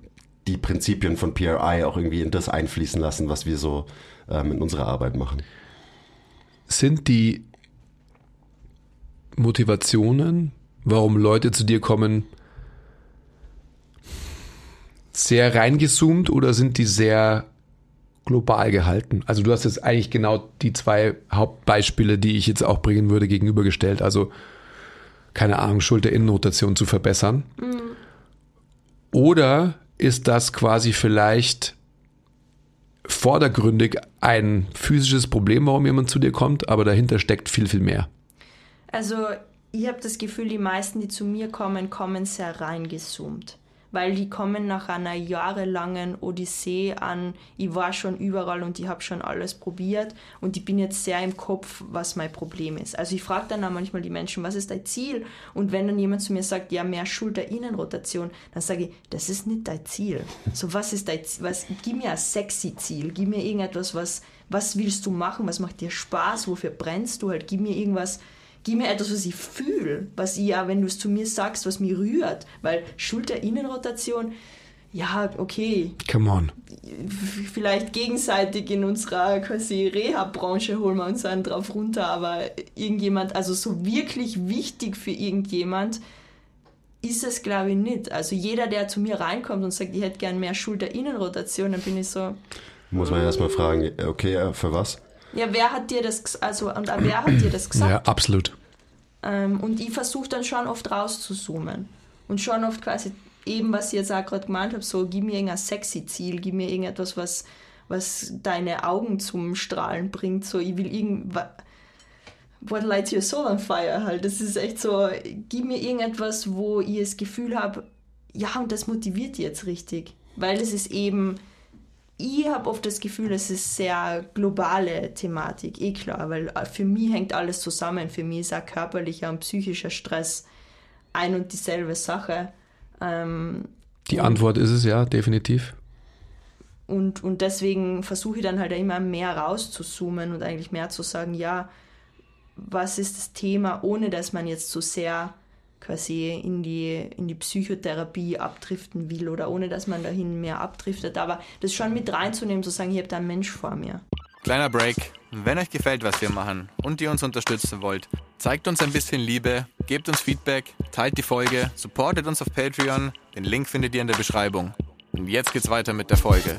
die Prinzipien von PRI auch irgendwie in das einfließen lassen, was wir so ähm, in unserer Arbeit machen. Sind die Motivationen, warum Leute zu dir kommen, sehr reingezoomt oder sind die sehr global gehalten? Also du hast jetzt eigentlich genau die zwei Hauptbeispiele, die ich jetzt auch bringen würde, gegenübergestellt. Also keine Ahnung, Schulter-Innenrotation zu verbessern. Mhm. Oder ist das quasi vielleicht vordergründig ein physisches Problem, warum jemand zu dir kommt, aber dahinter steckt viel, viel mehr? Also ich habe das Gefühl, die meisten, die zu mir kommen, kommen sehr reingezoomt weil die kommen nach einer jahrelangen Odyssee an, ich war schon überall und ich habe schon alles probiert und ich bin jetzt sehr im Kopf, was mein Problem ist. Also ich frage dann auch manchmal die Menschen, was ist dein Ziel? Und wenn dann jemand zu mir sagt, ja, mehr Schulter-Innenrotation, dann sage ich, das ist nicht dein Ziel. So, was ist dein Ziel? Was, gib mir ein sexy Ziel, gib mir irgendetwas, was, was willst du machen, was macht dir Spaß, wofür brennst du halt, gib mir irgendwas, gib mir etwas, was ich fühle, was ich ja, wenn du es zu mir sagst, was mich rührt. Weil Schulter-Innenrotation, ja, okay. Come on. Vielleicht gegenseitig in unserer quasi Reha-Branche holen wir uns einen drauf runter, aber irgendjemand, also so wirklich wichtig für irgendjemand, ist es, glaube ich, nicht. Also jeder, der zu mir reinkommt und sagt, ich hätte gern mehr Schulter-Innenrotation, dann bin ich so. Muss man erstmal fragen, okay, für was? Ja, wer hat dir das, also, und wer hat dir das gesagt? Ja, absolut. Ähm, und ich versuche dann schon oft rauszuzoomen. Und schon oft quasi eben, was ich jetzt auch gerade gemeint habe, so, gib mir irgendein sexy Ziel, gib mir irgendetwas, was, was deine Augen zum Strahlen bringt. So, ich will irgendwas. What lights your soul on fire halt. Das ist echt so, gib mir irgendetwas, wo ich das Gefühl habe, ja, und das motiviert jetzt richtig. Weil es ist eben ich habe oft das Gefühl, es ist sehr globale Thematik, eh klar, weil äh, für mich hängt alles zusammen. Für mich ist auch körperlicher und psychischer Stress ein und dieselbe Sache. Ähm, Die Antwort ist es ja, definitiv. Und, und deswegen versuche ich dann halt immer mehr rauszuzoomen und eigentlich mehr zu sagen, ja, was ist das Thema, ohne dass man jetzt so sehr quasi in die, in die Psychotherapie abdriften will oder ohne dass man dahin mehr abdriftet. Aber das schon mit reinzunehmen, zu sagen, ich habe da einen Mensch vor mir. Kleiner Break. Wenn euch gefällt, was wir machen und ihr uns unterstützen wollt, zeigt uns ein bisschen Liebe, gebt uns Feedback, teilt die Folge, supportet uns auf Patreon. Den Link findet ihr in der Beschreibung. Und jetzt geht's weiter mit der Folge.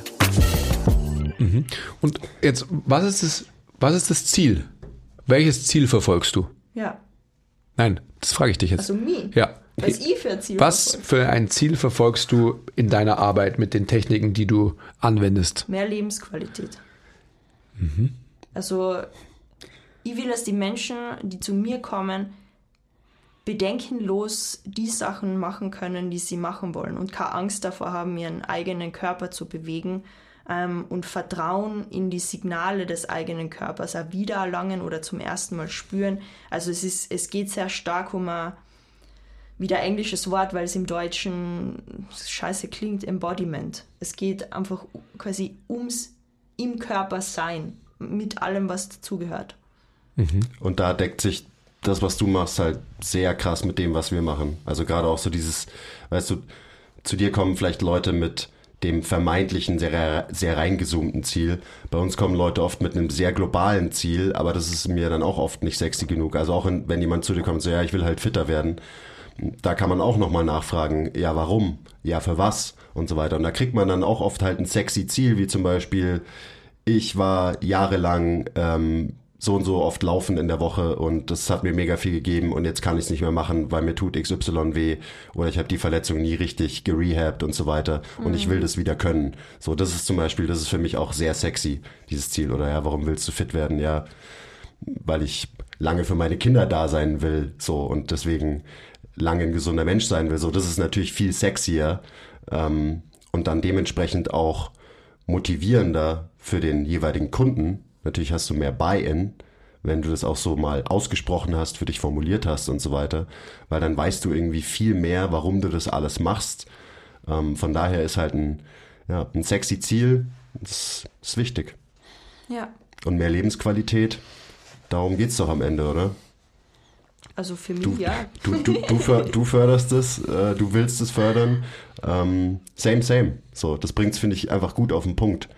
Mhm. Und jetzt, was ist das, was ist das Ziel? Welches Ziel verfolgst du? Ja. Nein, das frage ich dich jetzt. Also mich? Ja. Was ich für ein Ziel Was für ein Ziel verfolgst du in deiner Arbeit mit den Techniken, die du anwendest? Mehr Lebensqualität. Mhm. Also ich will, dass die Menschen, die zu mir kommen, bedenkenlos die Sachen machen können, die sie machen wollen und keine Angst davor haben, ihren eigenen Körper zu bewegen ähm, und Vertrauen in die Signale des eigenen Körpers auch wiedererlangen oder zum ersten Mal spüren. Also es, ist, es geht sehr stark um ein wieder englisches Wort, weil es im Deutschen scheiße klingt, Embodiment. Es geht einfach quasi ums im Körper sein, mit allem, was dazugehört. Mhm. Und da deckt sich das, was du machst, halt sehr krass mit dem, was wir machen. Also gerade auch so dieses, weißt du, zu dir kommen vielleicht Leute mit dem vermeintlichen, sehr, sehr reingezoomten Ziel. Bei uns kommen Leute oft mit einem sehr globalen Ziel, aber das ist mir dann auch oft nicht sexy genug. Also auch wenn jemand zu dir kommt sagt, ja, ich will halt fitter werden, da kann man auch nochmal nachfragen, ja, warum? Ja, für was? Und so weiter. Und da kriegt man dann auch oft halt ein sexy Ziel, wie zum Beispiel, ich war jahrelang ähm, so und so oft laufen in der Woche und das hat mir mega viel gegeben und jetzt kann ich es nicht mehr machen, weil mir tut XY weh oder ich habe die Verletzung nie richtig gerehabt und so weiter und mhm. ich will das wieder können. So, das ist zum Beispiel, das ist für mich auch sehr sexy, dieses Ziel. Oder ja, warum willst du fit werden? Ja, weil ich lange für meine Kinder da sein will, so und deswegen lange ein gesunder Mensch sein will. So, das ist natürlich viel sexier ähm, und dann dementsprechend auch motivierender für den jeweiligen Kunden, Natürlich hast du mehr Buy-in, wenn du das auch so mal ausgesprochen hast, für dich formuliert hast und so weiter, weil dann weißt du irgendwie viel mehr, warum du das alles machst. Ähm, von daher ist halt ein, ja, ein sexy Ziel, das ist wichtig. Ja. Und mehr Lebensqualität, darum geht es doch am Ende, oder? Also für mich, Du, ja. du, du, du, för, du förderst es, äh, du willst es fördern. Ähm, same, same. So, das bringt es, finde ich, einfach gut auf den Punkt.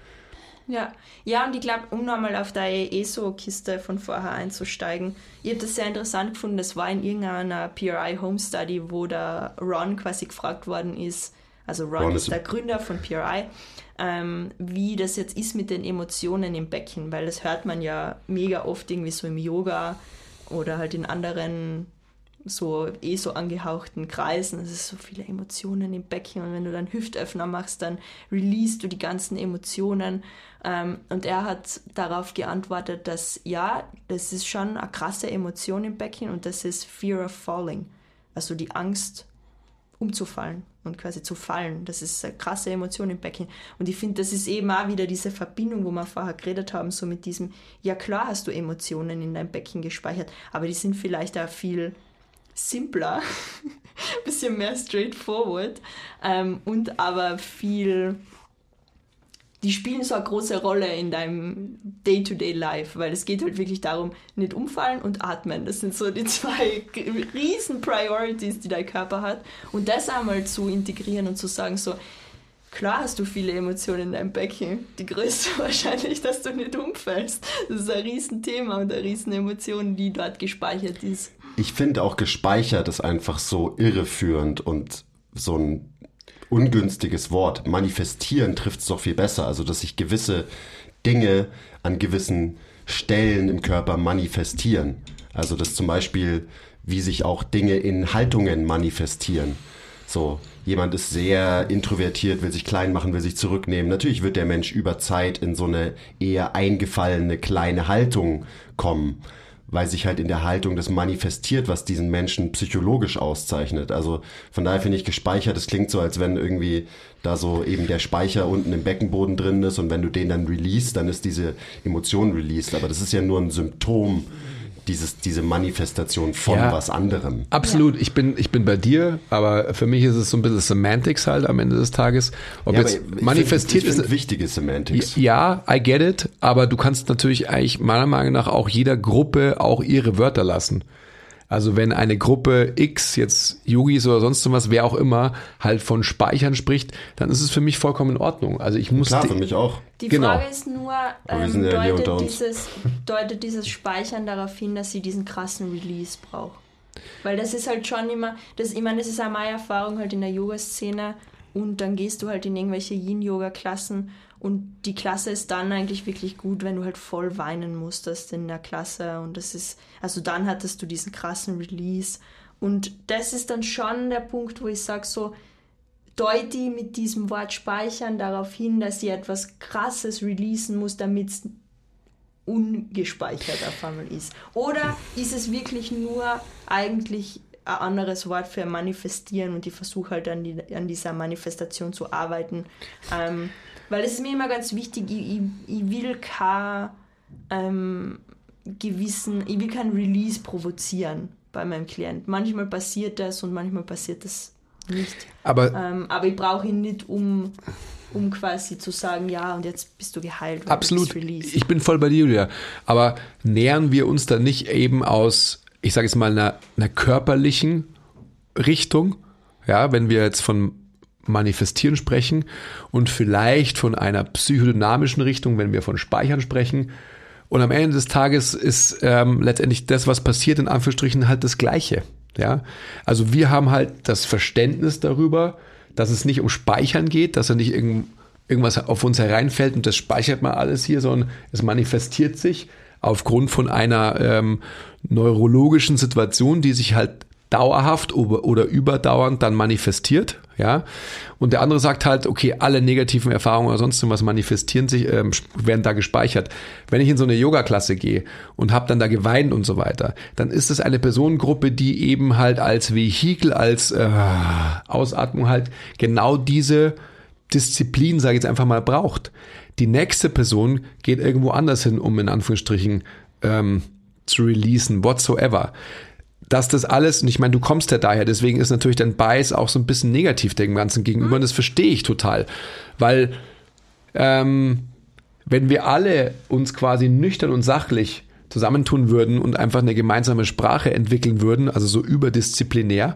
Ja, ja und ich glaube, um nochmal auf deine ESO-Kiste von vorher einzusteigen, ich habe das sehr interessant gefunden, das war in irgendeiner PRI Home Study, wo der Ron quasi gefragt worden ist, also Ron, Ron ist ist- der Gründer von PRI, ähm, wie das jetzt ist mit den Emotionen im Becken, weil das hört man ja mega oft irgendwie so im Yoga oder halt in anderen so eh so angehauchten Kreisen. Es ist so viele Emotionen im Becken und wenn du dann Hüftöffner machst, dann release du die ganzen Emotionen. Ähm, und er hat darauf geantwortet, dass ja, das ist schon eine krasse Emotion im Becken und das ist Fear of Falling. Also die Angst umzufallen und quasi zu fallen. Das ist eine krasse Emotion im Becken. Und ich finde, das ist eben auch wieder diese Verbindung, wo wir vorher geredet haben, so mit diesem, ja klar hast du Emotionen in deinem Becken gespeichert, aber die sind vielleicht auch viel simpler, bisschen mehr straightforward ähm, und aber viel, die spielen so eine große Rolle in deinem Day-to-Day-Life, weil es geht halt wirklich darum, nicht umfallen und atmen. Das sind so die zwei riesen Priorities, die dein Körper hat. Und das einmal zu integrieren und zu sagen so, Klar hast du viele Emotionen in deinem Becken. Die größte wahrscheinlich, dass du nicht umfällst. Das ist ein Riesenthema und eine Riesenemotion, die dort gespeichert ist. Ich finde auch gespeichert ist einfach so irreführend und so ein ungünstiges Wort. Manifestieren trifft es doch viel besser. Also, dass sich gewisse Dinge an gewissen Stellen im Körper manifestieren. Also, dass zum Beispiel, wie sich auch Dinge in Haltungen manifestieren. So, jemand ist sehr introvertiert, will sich klein machen, will sich zurücknehmen. Natürlich wird der Mensch über Zeit in so eine eher eingefallene kleine Haltung kommen, weil sich halt in der Haltung das manifestiert, was diesen Menschen psychologisch auszeichnet. Also von daher finde ich gespeichert, es klingt so, als wenn irgendwie da so eben der Speicher unten im Beckenboden drin ist und wenn du den dann release, dann ist diese Emotion released. Aber das ist ja nur ein Symptom dieses, diese Manifestation von Ja. was anderem. Absolut, ich, bin, ich bin bei dir, aber für mich ist es so ein bisschen Semantics halt am Ende des Tages. Ob Ja, jetzt aber ich manifestiert find, ich ist. find wichtige Semantics. Ja, I get it, aber du kannst natürlich eigentlich meiner Meinung nach auch jeder Gruppe auch ihre Wörter lassen. Also wenn eine Gruppe X, jetzt Yogis oder sonst was, wer auch immer, halt von Speichern spricht, dann ist es für mich vollkommen in Ordnung. Also ich muss Klar, die- für mich auch. Die Genau. Frage ist nur, ähm, ja deutet, dieses, deutet dieses Speichern darauf hin, dass sie diesen krassen Release braucht? Weil das ist halt schon immer, das, ich meine, das ist auch meine Erfahrung halt in der Yoga-Szene und dann gehst du halt in irgendwelche Yin-Yoga-Klassen und die Klasse ist dann eigentlich wirklich gut, wenn du halt voll weinen musstest in der Klasse und das ist, also dann hattest du diesen krassen Release und das ist dann schon der Punkt, wo ich sage so, deute ich mit diesem Wort speichern darauf hin, dass sie etwas Krasses releasen muss, damit es ungespeichert auf einmal ist? Oder ist es wirklich nur eigentlich ein anderes Wort für manifestieren und ich versuche halt an, die, an dieser Manifestation zu arbeiten? Ähm, weil es ist mir immer ganz wichtig, ich, ich, will kein ähm, gewissen, ich will kein Release provozieren bei meinem Klient. Manchmal passiert das und manchmal passiert das nicht. aber Ähm, aber ich brauche ihn nicht, um, um quasi zu sagen, ja, und jetzt bist du geheilt. Absolut. Du. Ich bin voll bei dir, Julia. Aber nähern wir uns da nicht eben aus, ich sage jetzt mal, einer, einer körperlichen Richtung, ja, wenn wir jetzt von Manifestieren sprechen und vielleicht von einer psychodynamischen Richtung, wenn wir von Speichern sprechen. Und am Ende des Tages ist ähm, letztendlich das, was passiert, in Anführungsstrichen halt das Gleiche. Ja, also wir haben halt das Verständnis darüber, dass es nicht um Speichern geht, dass er nicht irgend, irgendwas auf uns hereinfällt und das speichert mal alles hier, sondern es manifestiert sich aufgrund von einer ähm, neurologischen Situation, die sich halt dauerhaft oder überdauernd dann manifestiert, ja. Und der andere sagt halt, okay, alle negativen Erfahrungen oder sonst was manifestieren sich, ähm, werden da gespeichert. Wenn ich in so eine Yoga-Klasse gehe und habe dann da geweint und so weiter, dann ist es eine Personengruppe, die eben halt als Vehikel, als äh, Ausatmung halt genau diese Disziplin, sage ich jetzt einfach mal, braucht. Die nächste Person geht irgendwo anders hin, um in Anführungsstrichen ähm, zu releasen, whatsoever. Dass das alles, und ich meine, du kommst ja daher, deswegen ist natürlich dein Bias auch so ein bisschen negativ dem Ganzen gegenüber, und das verstehe ich total. Weil, ähm, wenn wir alle uns quasi nüchtern und sachlich zusammentun würden und einfach eine gemeinsame Sprache entwickeln würden, also so überdisziplinär,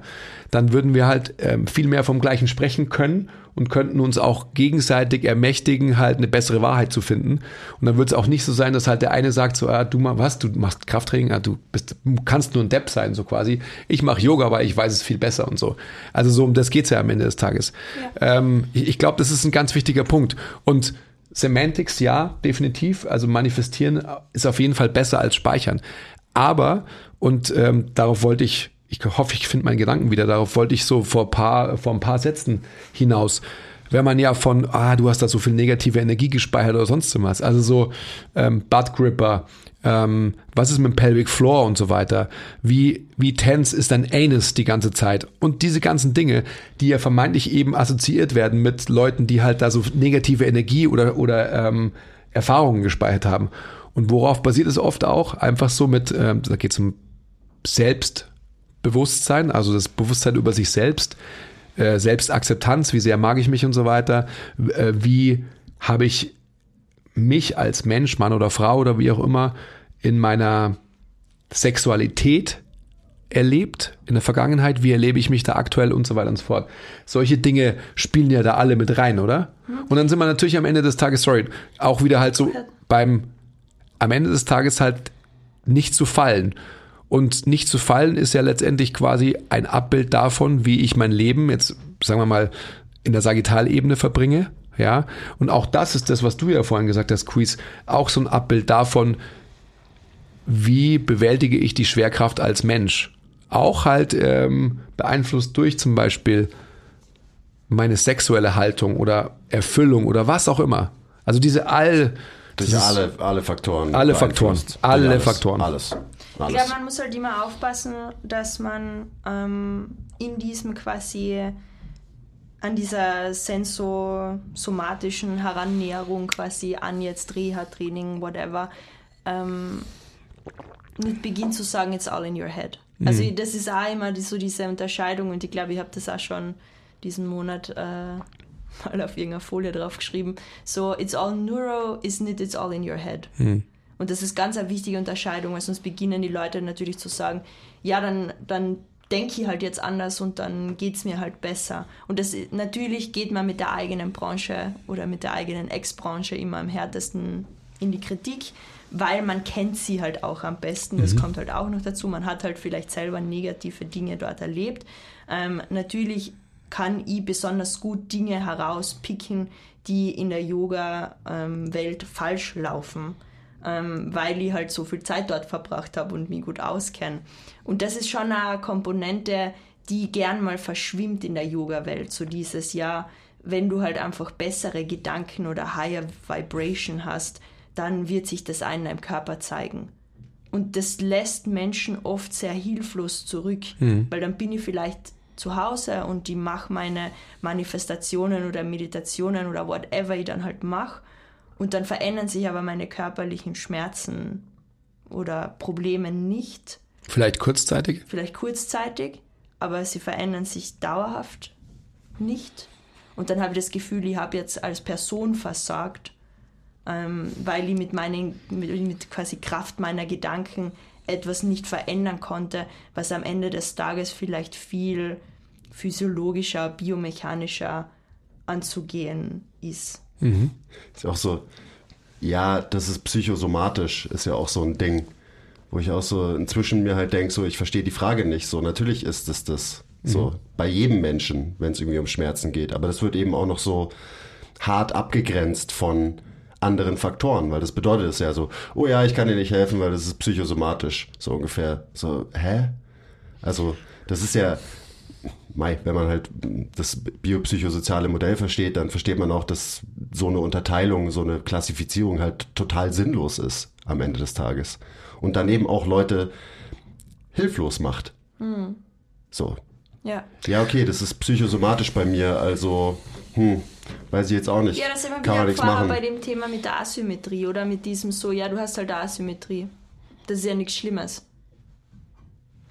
dann würden wir halt ähm, viel mehr vom Gleichen sprechen können und könnten uns auch gegenseitig ermächtigen, halt eine bessere Wahrheit zu finden. Und dann wird es auch nicht so sein, dass halt der eine sagt so, ah, du mal was, du machst Krafttraining, ah, du bist, kannst nur ein Depp sein, so quasi. Ich mache Yoga, weil ich weiß es viel besser und so. Also so um das geht's ja am Ende des Tages. Ja. Ähm, ich ich glaube, das ist ein ganz wichtiger Punkt. Und Semantics, ja, definitiv. Also manifestieren ist auf jeden Fall besser als speichern. Aber, und ähm, darauf wollte ich, ich hoffe, ich finde meinen Gedanken wieder, darauf wollte ich so vor, paar, vor ein paar Sätzen hinaus. Wenn man ja von, ah, du hast da so viel negative Energie gespeichert oder sonst was. Also so ähm, Butt Gripper, ähm, was ist mit dem Pelvic Floor und so weiter? Wie, wie tense ist dein Anus die ganze Zeit? Und diese ganzen Dinge, die ja vermeintlich eben assoziiert werden mit Leuten, die halt da so negative Energie oder, oder ähm, Erfahrungen gespeichert haben. Und worauf basiert es oft auch? Einfach so mit, ähm, da geht es um Selbstbewusstsein, also das Bewusstsein über sich selbst, äh, Selbstakzeptanz, wie sehr mag ich mich und so weiter, äh, wie habe ich mich als Mensch, Mann oder Frau oder wie auch immer in meiner Sexualität erlebt in der Vergangenheit, wie erlebe ich mich da aktuell und so weiter und so fort. Solche Dinge spielen ja da alle mit rein, oder? Und dann sind wir natürlich am Ende des Tages, sorry, auch wieder halt so beim, am Ende des Tages halt nicht zu fallen. Und nicht zu fallen ist ja letztendlich quasi ein Abbild davon, wie ich mein Leben jetzt, sagen wir mal, in der Sagittalebene verbringe, ja, und auch das ist das, was du ja vorhin gesagt hast, Quiz, auch so ein Abbild davon, wie bewältige ich die Schwerkraft als Mensch. Auch halt ähm, beeinflusst durch zum Beispiel meine sexuelle Haltung oder Erfüllung oder was auch immer. Also diese all durch alle, alle Faktoren. Alle Faktoren. Alle Faktoren. Alles. Alles. Ich glaube, man muss halt immer aufpassen, dass man ähm, in diesem quasi an dieser sensosomatischen Herannäherung quasi an jetzt Reha-Training, whatever, ähm, nicht beginnt zu sagen, it's all in your head. Mhm. Also das ist auch immer so diese Unterscheidung und ich glaube, ich habe das auch schon diesen Monat äh, mal auf irgendeiner Folie drauf geschrieben. So, it's all neuro, isn't it, it's all in your head. Mhm. Und das ist ganz eine wichtige Unterscheidung, weil sonst beginnen die Leute natürlich zu sagen, ja, dann, dann denke ich halt jetzt anders und dann geht es mir halt besser. Und das natürlich geht man mit der eigenen Branche oder mit der eigenen Ex-Branche immer am härtesten in die Kritik, weil man kennt sie halt auch am besten. Das mhm. kommt halt auch noch dazu. Man hat halt vielleicht selber negative Dinge dort erlebt. Ähm, natürlich kann ich besonders gut Dinge herauspicken, die in der Yoga-Welt ähm, falsch laufen ähm, weil ich halt so viel Zeit dort verbracht habe und mich gut auskenne. Und das ist schon eine Komponente, die gern mal verschwimmt in der Yoga-Welt. So dieses, ja, wenn du halt einfach bessere Gedanken oder higher Vibration hast, dann wird sich das in deinem Körper zeigen. Und das lässt Menschen oft sehr hilflos zurück, mhm. weil dann bin ich vielleicht zu Hause und ich mache meine Manifestationen oder Meditationen oder whatever ich dann halt mache und dann verändern sich aber meine körperlichen Schmerzen oder Probleme nicht. Vielleicht kurzzeitig? Vielleicht kurzzeitig, aber sie verändern sich dauerhaft nicht. Und dann habe ich das Gefühl, ich habe jetzt als Person versagt, ähm, weil ich mit, meinen, mit, mit quasi Kraft meiner Gedanken etwas nicht verändern konnte, was am Ende des Tages vielleicht viel physiologischer, biomechanischer anzugehen ist. Mhm. Ist ja auch so, ja, das ist psychosomatisch, ist ja auch so ein Ding, wo ich auch so inzwischen mir halt denke, so, ich verstehe die Frage nicht. So, natürlich ist es das. So, mhm. bei jedem Menschen, wenn es irgendwie um Schmerzen geht. Aber das wird eben auch noch so hart abgegrenzt von anderen Faktoren, weil das bedeutet es ja so, oh ja, ich kann dir nicht helfen, weil das ist psychosomatisch, so ungefähr. So, hä? Also, das ist ja, Mai, wenn man halt das biopsychosoziale Modell versteht, dann versteht man auch, dass so eine Unterteilung, so eine Klassifizierung halt total sinnlos ist am Ende des Tages. Und daneben auch Leute hilflos macht. Mhm. So. Ja. Ja, okay, das ist psychosomatisch bei mir, also, hm, weiß ich jetzt auch nicht. Ja, das ist immer wieder vorher bei dem Thema mit der Asymmetrie oder mit diesem so, ja, du hast halt Asymmetrie. Das ist ja nichts Schlimmes.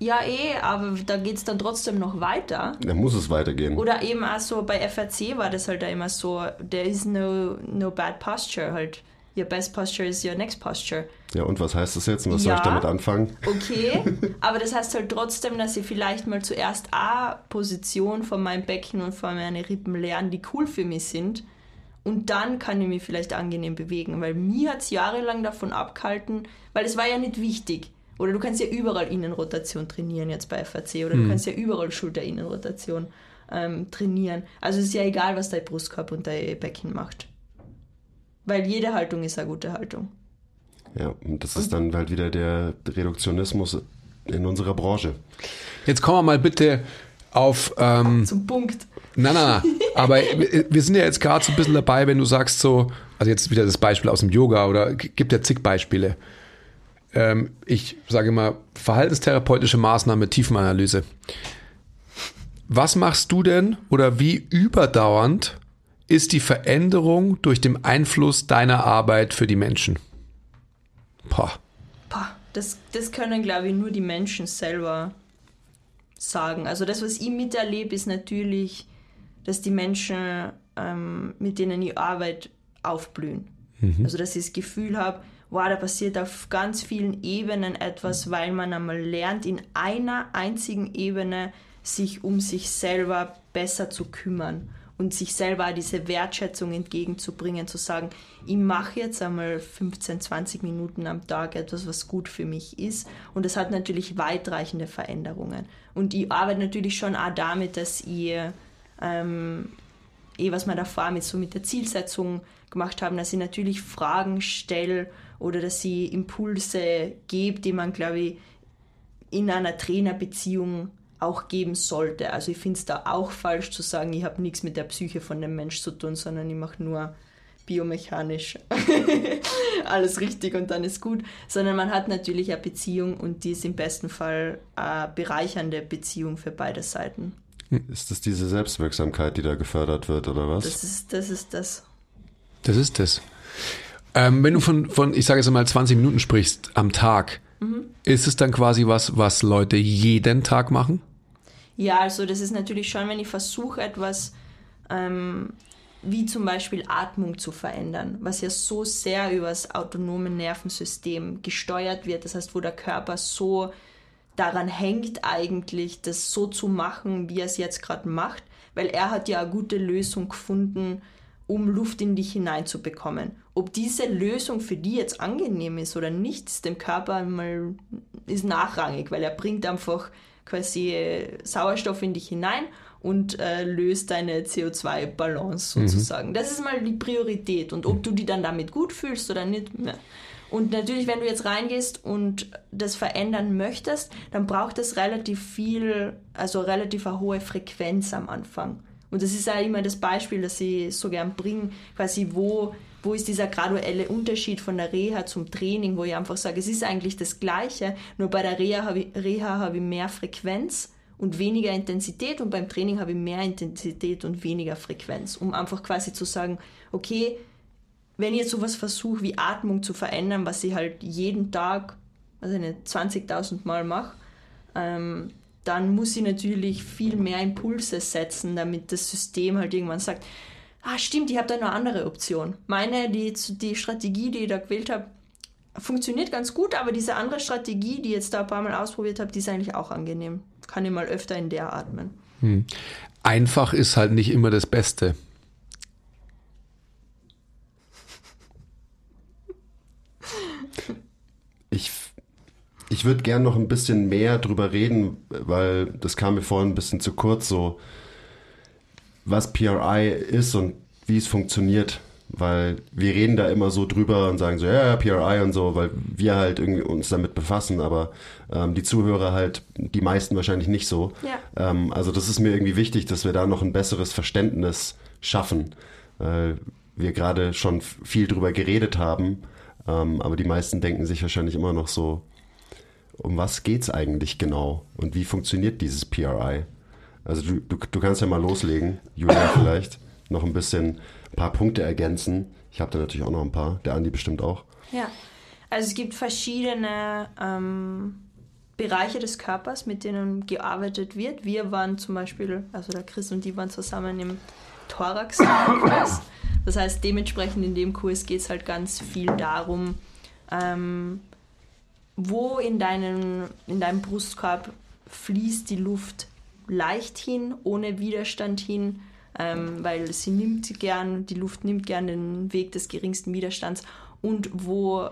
Ja, eh, aber da geht es dann trotzdem noch weiter. Da muss es weitergehen. Oder eben auch so bei FRC war das halt auch immer so, there is no, no bad posture halt. your best posture is your next posture. Ja, und was heißt das jetzt? Und was Ja. soll ich damit anfangen? Okay, aber das heißt halt trotzdem, dass ich vielleicht mal zuerst eine Position von meinem Becken und von meinen Rippen lernen, die cool für mich sind. Und dann kann ich mich vielleicht angenehm bewegen, weil mir hat es jahrelang davon abgehalten, weil es war ja nicht wichtig. Oder du kannst ja überall Innenrotation trainieren jetzt bei FAC oder du kannst ja überall Schulterinnenrotation ähm, trainieren. Also es ist ja egal, was dein Brustkorb und dein Becken macht. Weil jede Haltung ist eine gute Haltung. Ja, und das ist dann halt wieder der Reduktionismus in unserer Branche. Jetzt kommen wir mal bitte auf. Ähm, Zum Punkt. nein, nein, nein. Aber wir sind ja jetzt gerade so ein bisschen dabei, wenn du sagst so, also jetzt wieder das Beispiel aus dem Yoga oder gibt ja zig Beispiele. Ähm, ich sage mal, verhaltenstherapeutische Maßnahme, Tiefenanalyse. Was machst du denn oder wie überdauernd ist die Veränderung durch den Einfluss deiner Arbeit für die Menschen? Boah. Pah, das, das können, glaube ich, nur die Menschen selber sagen. Also das, was ich miterlebe, ist natürlich, dass die Menschen, ähm, mit denen ich arbeite, aufblühen. Also dass ich das Gefühl habe, wow, da passiert auf ganz vielen Ebenen etwas, weil man einmal lernt, in einer einzigen Ebene sich um sich selber besser zu kümmern und sich selber diese Wertschätzung entgegenzubringen, zu sagen, ich mache jetzt einmal 15, 20 Minuten am Tag etwas, was gut für mich ist. Und das hat natürlich weitreichende Veränderungen. Und ich arbeite natürlich schon auch damit, dass ich ähm, eh, was wir davor mit, so mit der Zielsetzung gemacht haben, dass ich natürlich Fragen stelle oder dass ich Impulse gebe, die man, glaube ich, in einer Trainerbeziehung auch geben sollte. Also ich finde es da auch falsch zu sagen, ich habe nichts mit der Psyche von dem Mensch zu tun, sondern ich mache nur biomechanisch alles richtig und dann ist gut. Sondern man hat natürlich eine Beziehung und die ist im besten Fall eine bereichernde Beziehung für beide Seiten. Ist das diese Selbstwirksamkeit, die da gefördert wird, oder was? Das ist das. Ist das. Das ist es. Ähm, wenn du von, von, ich sage jetzt mal, 20 Minuten sprichst am Tag, ist es dann quasi was, was Leute jeden Tag machen? Ja, also das ist natürlich schon, wenn ich versuche, etwas ähm, wie zum Beispiel Atmung zu verändern, was ja so sehr über das autonome Nervensystem gesteuert wird. Das heißt, wo der Körper so daran hängt eigentlich, das so zu machen, wie er es jetzt gerade macht, weil er hat ja eine gute Lösung gefunden, um Luft in dich hineinzubekommen. Ob diese Lösung für die jetzt angenehm ist oder nicht, ist dem Körper mal ist nachrangig, weil er bringt einfach quasi äh, Sauerstoff in dich hinein und äh, löst deine CO2-Balance sozusagen. Das ist mal die Priorität. Und ob du die dann damit gut fühlst oder nicht. Ne. Und natürlich, wenn du jetzt reingehst und das verändern möchtest, dann braucht es relativ viel, also relativ eine hohe Frequenz am Anfang. Und das ist auch immer das Beispiel, das ich so gern bringe, quasi wo, wo ist dieser graduelle Unterschied von der Reha zum Training, wo ich einfach sage, es ist eigentlich das Gleiche, nur bei der Reha habe ich, Reha habe ich mehr Frequenz und weniger Intensität und beim Training habe ich mehr Intensität und weniger Frequenz, um einfach quasi zu sagen, okay, wenn ich jetzt sowas versuche wie Atmung zu verändern, was ich halt jeden Tag, also nicht 20.000 Mal mache, ähm, dann muss ich natürlich viel mehr Impulse setzen, damit das System halt irgendwann sagt, ah stimmt, ich habe da eine andere Option. Meine, die, die Strategie, die ich da gewählt habe, funktioniert ganz gut, aber diese andere Strategie, die ich jetzt da ein paar Mal ausprobiert habe, die ist eigentlich auch angenehm. Kann ich mal öfter in der atmen. Einfach ist halt nicht immer das Beste. Ich, ich würde gern noch ein bisschen mehr drüber reden, weil das kam mir vorhin ein bisschen zu kurz, so was PRI ist und wie es funktioniert. Weil wir reden da immer so drüber und sagen so, ja, ja, PRI und so, weil wir halt irgendwie uns damit befassen, aber ähm, die Zuhörer halt, die meisten wahrscheinlich nicht so. Ja. Ähm, also das ist mir irgendwie wichtig, dass wir da noch ein besseres Verständnis schaffen. Weil wir gerade schon viel drüber geredet haben, ähm, aber die meisten denken sich wahrscheinlich immer noch so, um was geht's eigentlich genau und wie funktioniert dieses PRI? Also du, du, du kannst ja mal loslegen, Julia vielleicht, noch ein bisschen ein paar Punkte ergänzen. Ich habe da natürlich auch noch ein paar, der Andi bestimmt auch. Ja, also es gibt verschiedene ähm, Bereiche des Körpers, mit denen gearbeitet wird. Wir waren zum Beispiel, also der Chris und die waren zusammen im Thorax-Kurs, Das heißt, dementsprechend in dem Kurs geht es halt ganz viel darum, ähm, wo in, deinem, in deinem Brustkorb fließt die Luft leicht hin, ohne Widerstand hin, ähm, weil sie nimmt gern, die Luft nimmt gern den Weg des geringsten Widerstands und wo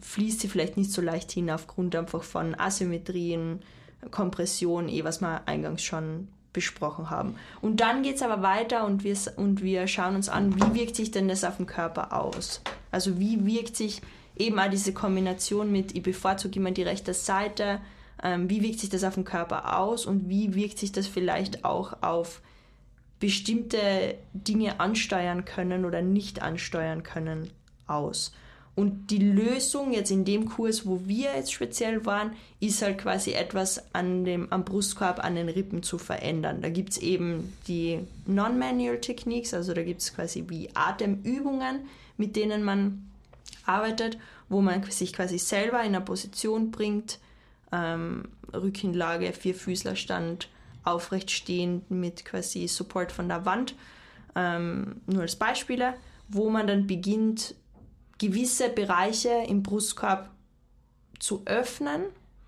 fließt sie vielleicht nicht so leicht hin aufgrund einfach von Asymmetrien, Kompression, eh was wir eingangs schon besprochen haben. Und dann geht es aber weiter und wir, und wir schauen uns an, wie wirkt sich denn das auf den Körper aus? Also wie wirkt sich eben auch diese Kombination mit, ich bevorzuge immer die rechte Seite, ähm, wie wirkt sich das auf den Körper aus und wie wirkt sich das vielleicht auch auf bestimmte Dinge ansteuern können oder nicht ansteuern können aus. Und die Lösung jetzt in dem Kurs, wo wir jetzt speziell waren, ist halt quasi etwas an dem, am Brustkorb, an den Rippen zu verändern. Da gibt es eben die Non-Manual Techniques, also da gibt es quasi wie Atemübungen, mit denen man arbeitet, wo man sich quasi selber in eine Position bringt, ähm, Rückenlage, Vierfüßlerstand, aufrecht stehen mit quasi Support von der Wand, ähm, nur als Beispiele, wo man dann beginnt, gewisse Bereiche im Brustkorb zu öffnen,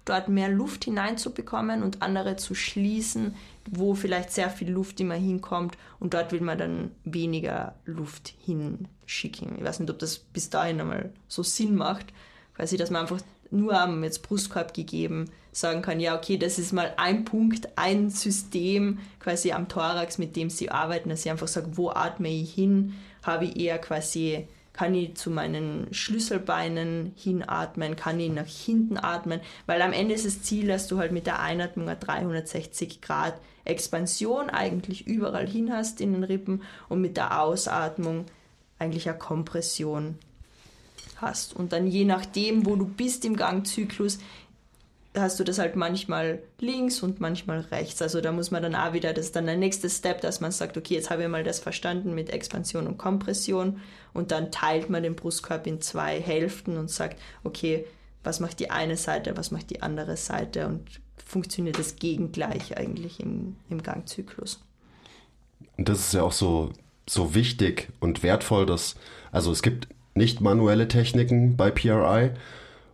dort mehr Luft hineinzubekommen und andere zu schließen, wo vielleicht sehr viel Luft immer hinkommt und dort will man dann weniger Luft hinschicken. Ich weiß nicht, ob das bis dahin einmal so Sinn macht, quasi, dass man einfach nur am jetzt Brustkorb gegeben sagen kann, ja, okay, das ist mal ein Punkt, ein System quasi am Thorax, mit dem sie arbeiten, dass sie einfach sagen, wo atme ich hin, habe ich eher quasi, kann ich zu meinen Schlüsselbeinen hinatmen, kann ich nach hinten atmen, weil am Ende ist das Ziel, dass du halt mit der Einatmung eine 360 Grad Expansion eigentlich überall hin hast in den Rippen und mit der Ausatmung eigentlich eine Kompression hast. Und dann je nachdem, wo du bist im Gangzyklus, hast du das halt manchmal links und manchmal rechts. Also da muss man dann auch wieder, das ist dann der nächste Step, dass man sagt, okay, jetzt habe ich mal das verstanden mit Expansion und Kompression und dann teilt man den Brustkorb in zwei Hälften und sagt, okay, was macht die eine Seite, was macht die andere Seite und funktioniert das gegengleich eigentlich im, im Gangzyklus. Und das ist ja auch so, so wichtig und wertvoll, dass, also es gibt nicht manuelle Techniken bei PRI.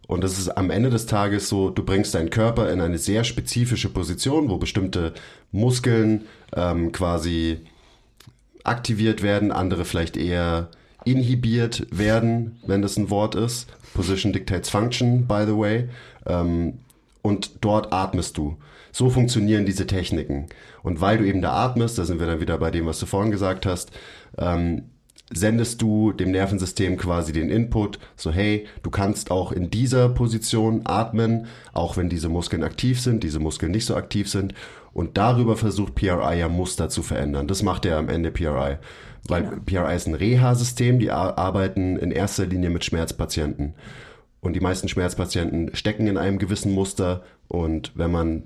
Und das ist am Ende des Tages so, du bringst deinen Körper in eine sehr spezifische Position, wo bestimmte Muskeln ähm, quasi aktiviert werden, andere vielleicht eher inhibiert werden, wenn das ein Wort ist. Position dictates function, by the way. Ähm, und dort atmest du. So funktionieren diese Techniken. Und weil du eben da atmest, da sind wir dann wieder bei dem, was du vorhin gesagt hast, ähm, sendest du dem Nervensystem quasi den Input, so hey, du kannst auch in dieser Position atmen, auch wenn diese Muskeln aktiv sind, diese Muskeln nicht so aktiv sind. Und darüber versucht PRI ja Muster zu verändern. Das macht ja am Ende PRI. Weil genau. PRI ist ein Reha-System, die arbeiten in erster Linie mit Schmerzpatienten. Und die meisten Schmerzpatienten stecken in einem gewissen Muster. Und wenn man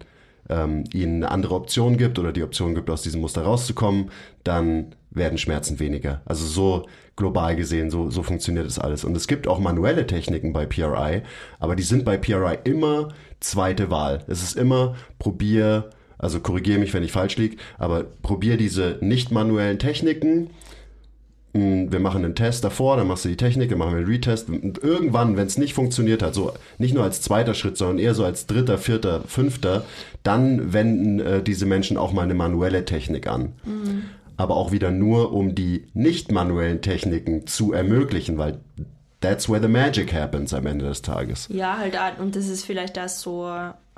ähm, ihnen eine andere Option gibt oder die Option gibt, aus diesem Muster rauszukommen, dann werden Schmerzen weniger. Also so global gesehen, so, so funktioniert das alles. Und es gibt auch manuelle Techniken bei PRI, aber die sind bei PRI immer zweite Wahl. Es ist immer probier, also korrigiere mich, wenn ich falsch liege, aber probier diese nicht manuellen Techniken wir machen einen Test davor, dann machst du die Technik, dann machen wir einen Retest. Und irgendwann, wenn es nicht funktioniert hat, so nicht nur als zweiter Schritt, sondern eher so als dritter, vierter, fünfter, dann wenden äh, diese Menschen auch mal eine manuelle Technik an. Mhm. Aber auch wieder nur, um die nicht manuellen Techniken zu ermöglichen, weil that's where the magic happens am Ende des Tages. Ja, halt, und das ist vielleicht das so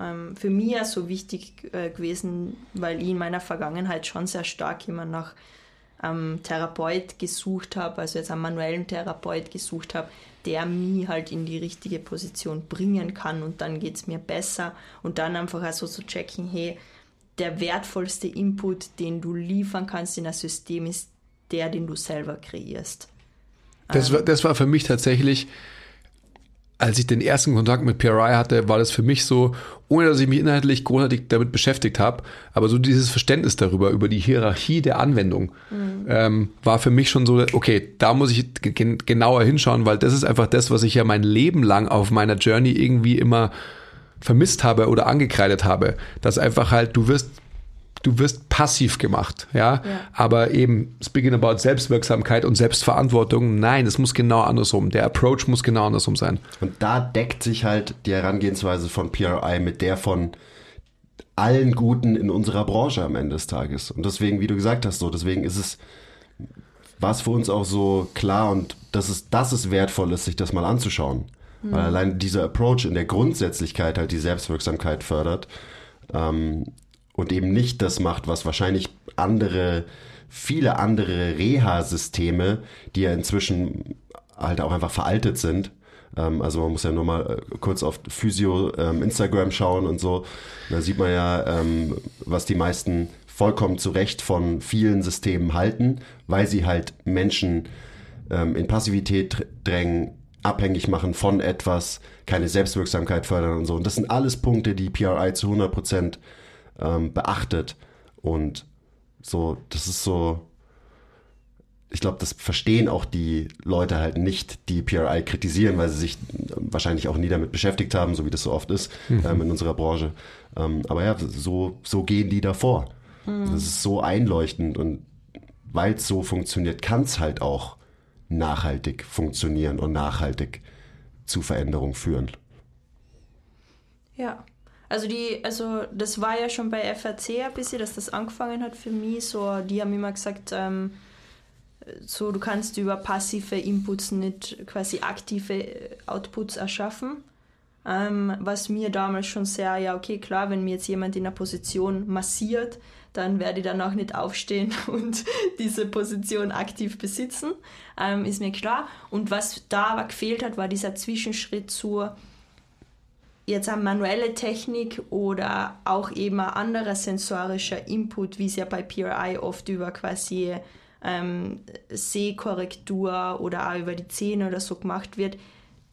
ähm, für mich so wichtig äh, gewesen, weil ich in meiner Vergangenheit schon sehr stark immer nach ähm, Therapeut gesucht habe, also jetzt einen manuellen Therapeut gesucht habe, der mich halt in die richtige Position bringen kann und dann geht es mir besser und dann einfach also zu checken, hey, der wertvollste Input, den du liefern kannst in ein System, ist der, den du selber kreierst. Das war, das war für mich tatsächlich als ich den ersten Kontakt mit PRI hatte, war das für mich so, ohne dass ich mich inhaltlich großartig damit beschäftigt habe, aber so dieses Verständnis darüber, über die Hierarchie der Anwendung, mhm. ähm, war für mich schon so, okay, da muss ich genauer hinschauen, weil das ist einfach das, was ich ja mein Leben lang auf meiner Journey irgendwie immer vermisst habe oder angekreidet habe. Dass einfach halt, du wirst du wirst passiv gemacht, ja? ja. Aber eben, speaking about Selbstwirksamkeit und Selbstverantwortung, nein, es muss genau andersrum. Der Approach muss genau andersrum sein. Und da deckt sich halt die Herangehensweise von PRI mit der von allen Guten in unserer Branche am Ende des Tages. Und deswegen, wie du gesagt hast, so, deswegen ist es, war es für uns auch so klar und dass es, dass es wertvoll ist, sich das mal anzuschauen. Mhm. Weil allein dieser Approach in der Grundsätzlichkeit halt die Selbstwirksamkeit fördert ähm, und eben nicht das macht, was wahrscheinlich andere, viele andere Reha-Systeme, die ja inzwischen halt auch einfach veraltet sind, ähm, also man muss ja nur mal äh, kurz auf Physio ähm, Instagram schauen und so. Da sieht man ja, ähm, was die meisten vollkommen zu Recht von vielen Systemen halten, weil sie halt Menschen in Passivität drängen, abhängig machen von etwas, keine Selbstwirksamkeit fördern und so. Und das sind alles Punkte, die PRI zu 100 Prozent ähm, beachtet. Und so, das ist so, ich glaube, das verstehen auch die Leute halt nicht, die PRI kritisieren, weil sie sich wahrscheinlich auch nie damit beschäftigt haben, so wie das so oft ist mhm. ähm, in unserer Branche. Ähm, aber ja, so, so gehen die davor. Mhm. Das ist so einleuchtend und weil es so funktioniert, kann es halt auch nachhaltig funktionieren und nachhaltig zu Veränderung führen. Ja. Also die, also das war ja schon bei FRC ein bisschen, dass das angefangen hat für mich. So, die haben immer gesagt, ähm, so du kannst über passive Inputs nicht quasi aktive Outputs erschaffen. Ähm, was mir damals schon sehr, ja okay, klar, wenn mir jetzt jemand in einer Position massiert, dann werde ich dann auch nicht aufstehen und diese Position aktiv besitzen, ähm, ist mir klar. Und was da aber gefehlt hat, war dieser Zwischenschritt zur jetzt eine manuelle Technik oder auch eben ein anderer sensorischer Input, wie es ja bei PRI oft über quasi ähm, Sehkorrektur oder auch über die Zähne oder so gemacht wird,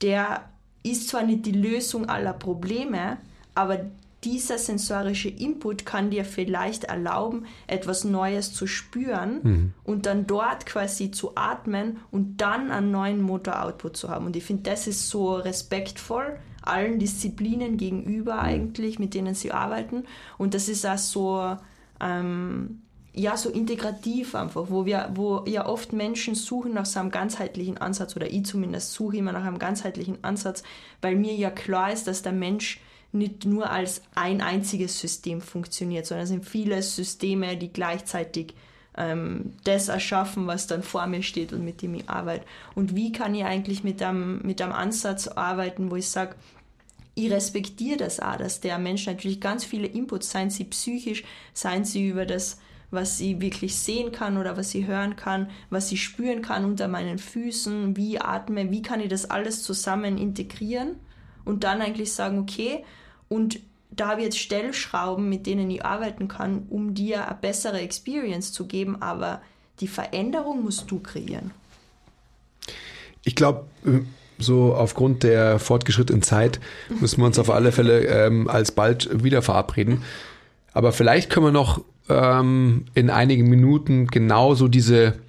der ist zwar nicht die Lösung aller Probleme, aber dieser sensorische Input kann dir vielleicht erlauben, etwas Neues zu spüren mhm. und dann dort quasi zu atmen und dann einen neuen Motor-Output zu haben. Und ich finde, das ist so respektvoll allen Disziplinen gegenüber eigentlich, mit denen sie arbeiten. Und das ist auch so, ähm, ja, so integrativ einfach, wo wir, wo ja oft Menschen suchen nach so einem ganzheitlichen Ansatz oder ich zumindest suche immer nach einem ganzheitlichen Ansatz, weil mir ja klar ist, dass der Mensch nicht nur als ein einziges System funktioniert, sondern es sind viele Systeme, die gleichzeitig ähm, das erschaffen, was dann vor mir steht und mit dem ich arbeite. Und wie kann ich eigentlich mit einem, mit einem Ansatz arbeiten, wo ich sage, ich respektiere das auch, dass der Mensch natürlich ganz viele Inputs, seien sie psychisch, seien sie über das was sie wirklich sehen kann oder was sie hören kann, was sie spüren kann unter meinen Füßen, wie atme, wie kann ich das alles zusammen integrieren und dann eigentlich sagen, okay, und da habe ich jetzt Stellschrauben, mit denen ich arbeiten kann, um dir eine bessere Experience zu geben, aber die Veränderung musst du kreieren. Ich glaube, äh, so aufgrund der fortgeschrittenen Zeit müssen wir uns auf alle Fälle ähm, alsbald wieder verabreden. Aber vielleicht können wir noch ähm, in einigen Minuten genauso diese,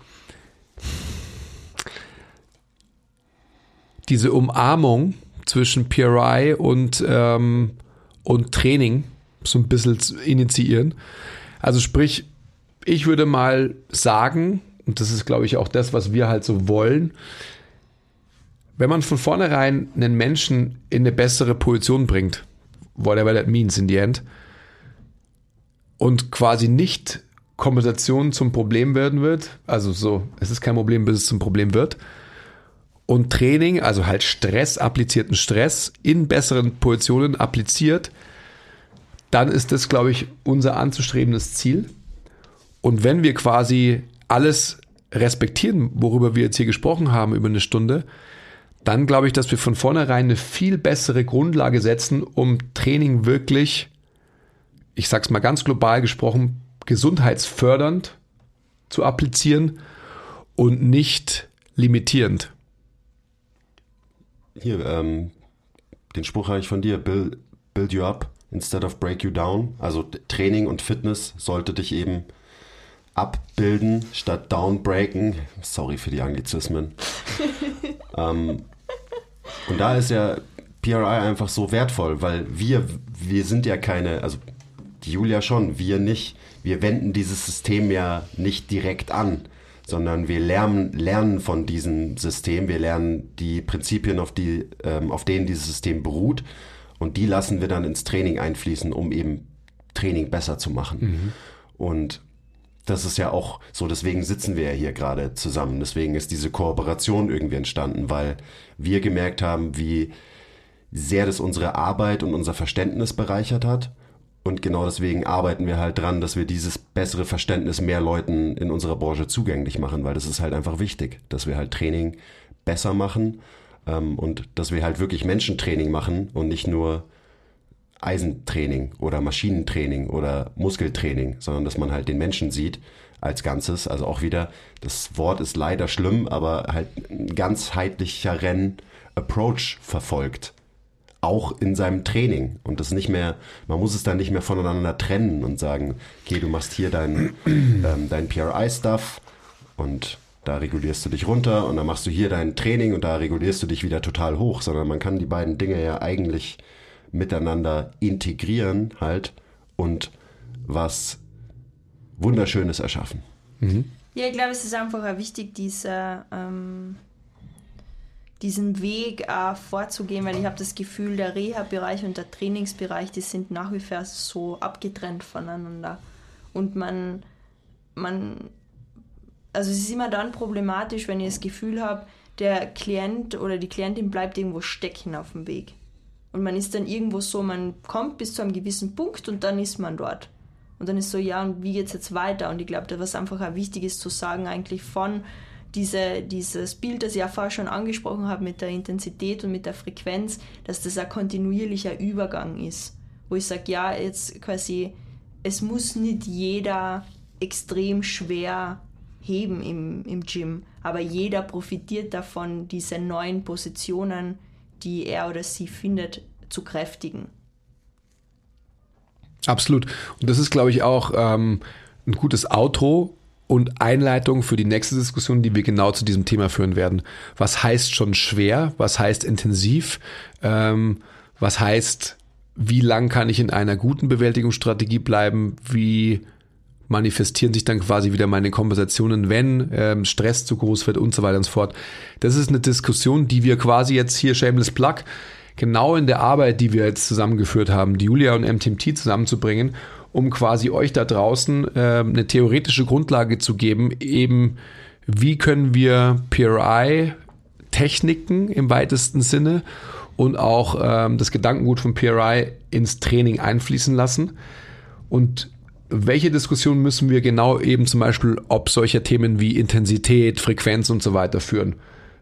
diese Umarmung zwischen PRI und, ähm, und Training so ein bisschen initiieren. Also sprich, ich würde mal sagen, und das ist, glaube ich, auch das, was wir halt so wollen, wenn man von vornherein einen Menschen in eine bessere Position bringt, whatever that means in the end, und quasi nicht Kompensation zum Problem werden wird. Also so, es ist kein Problem, bis es zum Problem wird. Und Training, also halt Stress, applizierten Stress in besseren Positionen appliziert, dann ist das, glaube ich, unser anzustrebendes Ziel. Und wenn wir quasi alles respektieren, worüber wir jetzt hier gesprochen haben über eine Stunde, dann glaube ich, dass wir von vornherein eine viel bessere Grundlage setzen, um Training wirklich ich sag's mal ganz global gesprochen, gesundheitsfördernd zu applizieren und nicht limitierend. Hier, ähm, den Spruch habe ich von dir, build, build you up instead of break you down. Also Training und Fitness sollte dich eben abbilden statt downbreaken. Sorry für die Anglizismen. ähm, und da ist ja PRI einfach so wertvoll, weil wir, wir sind ja keine, also die Julia schon, wir nicht. Wir wenden dieses System ja nicht direkt an, sondern wir lernen, lernen von diesem System. Wir lernen die Prinzipien, auf, die, ähm, auf denen dieses System beruht. Und die lassen wir dann ins Training einfließen, um eben Training besser zu machen. Mhm. Und das ist ja auch so, deswegen sitzen wir ja hier gerade zusammen. Deswegen ist diese Kooperation irgendwie entstanden, weil wir gemerkt haben, wie sehr das unsere Arbeit und unser Verständnis bereichert hat. Und genau deswegen arbeiten wir halt dran, dass wir dieses bessere Verständnis mehr Leuten in unserer Branche zugänglich machen, weil das ist halt einfach wichtig, dass wir halt Training besser machen ähm, und dass wir halt wirklich Menschentraining machen und nicht nur Eisentraining oder Maschinentraining oder Muskeltraining, sondern dass man halt den Menschen sieht als Ganzes. Also auch wieder, das Wort ist leider schlimm, aber halt ein ganzheitlicher Renn-Approach verfolgt auch in seinem Training und das nicht mehr, man muss es dann nicht mehr voneinander trennen und sagen, okay, du machst hier dein, ähm, dein PRI-Stuff und da regulierst du dich runter und dann machst du hier dein Training und da regulierst du dich wieder total hoch, sondern man kann die beiden Dinge ja eigentlich miteinander integrieren halt und was Wunderschönes erschaffen. Mhm. Ja, ich glaube, es ist einfach wichtig, dieser ähm, diesen Weg äh, vorzugehen, weil ich habe das Gefühl, der Reha-Bereich und der Trainingsbereich, die sind nach wie vor so abgetrennt voneinander. Und man, man, also es ist immer dann problematisch, wenn ich das Gefühl habe, der Klient oder die Klientin bleibt irgendwo stecken auf dem Weg. Und man ist dann irgendwo so, man kommt bis zu einem gewissen Punkt und dann ist man dort. Und dann ist so, ja, und wie geht es jetzt weiter? Und ich glaube, da was einfach auch wichtig ist zu sagen, eigentlich von diese, dieses Bild, das ich ja vorher schon angesprochen habe mit der Intensität und mit der Frequenz, dass das ein kontinuierlicher Übergang ist. Wo ich sage, ja, jetzt quasi, es muss nicht jeder extrem schwer heben im, im Gym, aber jeder profitiert davon, diese neuen Positionen, die er oder sie findet, zu kräftigen. Absolut. Und das ist, glaube ich, auch ähm, ein gutes Outro und Einleitung für die nächste Diskussion, die wir genau zu diesem Thema führen werden. Was heißt schon schwer? Was heißt intensiv? Ähm, was heißt, wie lang kann ich in einer guten Bewältigungsstrategie bleiben? Wie manifestieren sich dann quasi wieder meine Kompensationen, wenn ähm, Stress zu groß wird und so weiter und so fort. Das ist eine Diskussion, die wir quasi jetzt hier Shameless Plug genau in der Arbeit, die wir jetzt zusammengeführt haben, die Julia und MTMT zusammenzubringen um quasi euch da draußen äh, eine theoretische Grundlage zu geben, eben wie können wir PRI-Techniken im weitesten Sinne und auch ähm, das Gedankengut von PRI ins Training einfließen lassen. Und welche Diskussion müssen wir genau eben zum Beispiel ob solcher Themen wie Intensität, Frequenz und so weiter führen,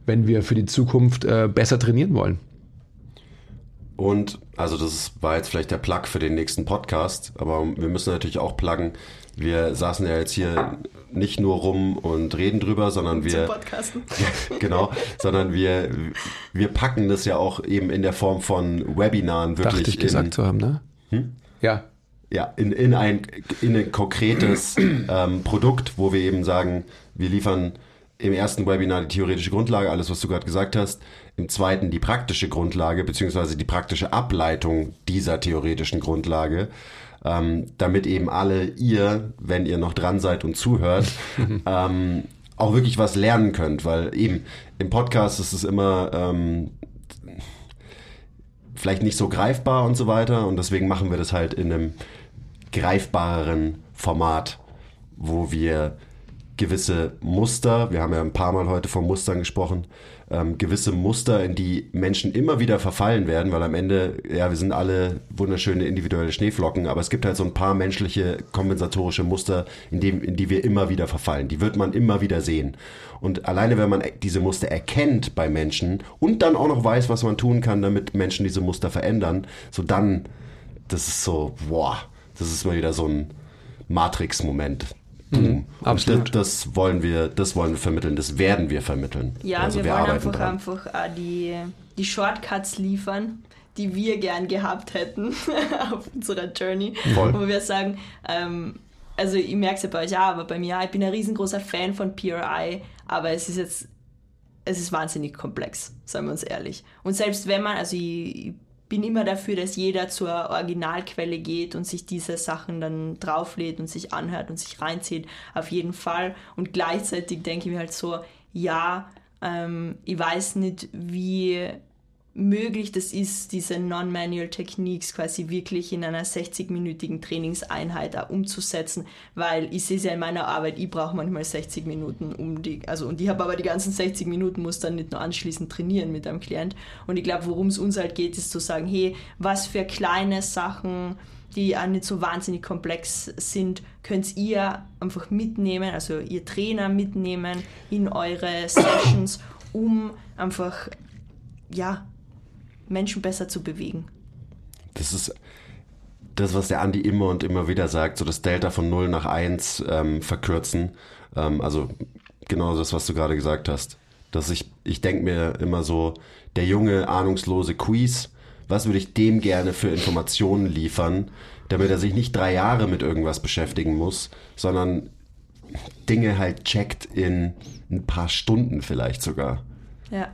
wenn wir für die Zukunft äh, besser trainieren wollen? Und, also das war jetzt vielleicht der Plug für den nächsten Podcast, aber wir müssen natürlich auch pluggen. Wir saßen ja jetzt hier nicht nur rum und reden drüber, sondern wir. Zum Podcasten. genau, sondern wir, wir packen das ja auch eben in der Form von Webinaren wirklich. Dachte ich in, gesagt zu haben, ne? Hm? Ja. Ja, in, in, ein, in ein konkretes ähm, Produkt, wo wir eben sagen, wir liefern im ersten Webinar die theoretische Grundlage, alles, was du gerade gesagt hast. Im zweiten die praktische Grundlage, beziehungsweise die praktische Ableitung dieser theoretischen Grundlage. Ähm, damit eben alle ihr, wenn ihr noch dran seid und zuhört, ähm, auch wirklich was lernen könnt, weil eben im Podcast ist es immer ähm, vielleicht nicht so greifbar und so weiter und deswegen machen wir das halt in einem greifbareren Format, wo wir gewisse Muster, wir haben ja ein paar Mal heute von Mustern gesprochen, ähm, gewisse Muster, in die Menschen immer wieder verfallen werden, weil am Ende, ja, wir sind alle wunderschöne individuelle Schneeflocken, aber es gibt halt so ein paar menschliche kompensatorische Muster, in, dem, in die wir immer wieder verfallen. Die wird man immer wieder sehen. Und alleine, wenn man diese Muster erkennt bei Menschen und dann auch noch weiß, was man tun kann, damit Menschen diese Muster verändern, so dann, das ist so, boah, das ist mal wieder so ein Matrix-Moment. Mhm, absolut. Das, das, wollen wir, das wollen wir vermitteln, das werden wir vermitteln. Ja, also wir, wir wollen einfach, einfach äh, die, die Shortcuts liefern, die wir gern gehabt hätten auf unserer Journey. Voll. Wo wir sagen, ähm, also ich merke es ja bei euch auch, aber bei mir, ich bin ein riesengroßer Fan von PRI, aber es ist jetzt, es ist wahnsinnig komplex, sagen wir uns ehrlich. Und selbst wenn man, also ich, bin immer dafür, dass jeder zur Originalquelle geht und sich diese Sachen dann drauflädt und sich anhört und sich reinzieht. Auf jeden Fall. Und gleichzeitig denke ich mir halt so, ja, ähm, ich weiß nicht, wie möglich das ist, diese Non-Manual Techniques quasi wirklich in einer 60-minütigen Trainingseinheit auch umzusetzen, weil ich sehe es ja in meiner Arbeit, ich brauche manchmal 60 Minuten um die, also und ich habe aber die ganzen 60 Minuten, muss dann nicht nur anschließend trainieren mit einem Klient. Und ich glaube, worum es uns halt geht, ist zu sagen, hey, was für kleine Sachen die auch nicht so wahnsinnig komplex sind, könnt ihr einfach mitnehmen, also ihr Trainer mitnehmen in eure Sessions, um einfach ja, Menschen besser zu bewegen. Das ist das, was der Andi immer und immer wieder sagt, so das Delta von 0 nach 1 ähm, verkürzen. Ähm, also genau das, was du gerade gesagt hast. Dass ich, ich denke mir immer so, der junge, ahnungslose Quiz, was würde ich dem gerne für Informationen liefern, damit er sich nicht drei Jahre mit irgendwas beschäftigen muss, sondern Dinge halt checkt in ein paar Stunden vielleicht sogar. Ja.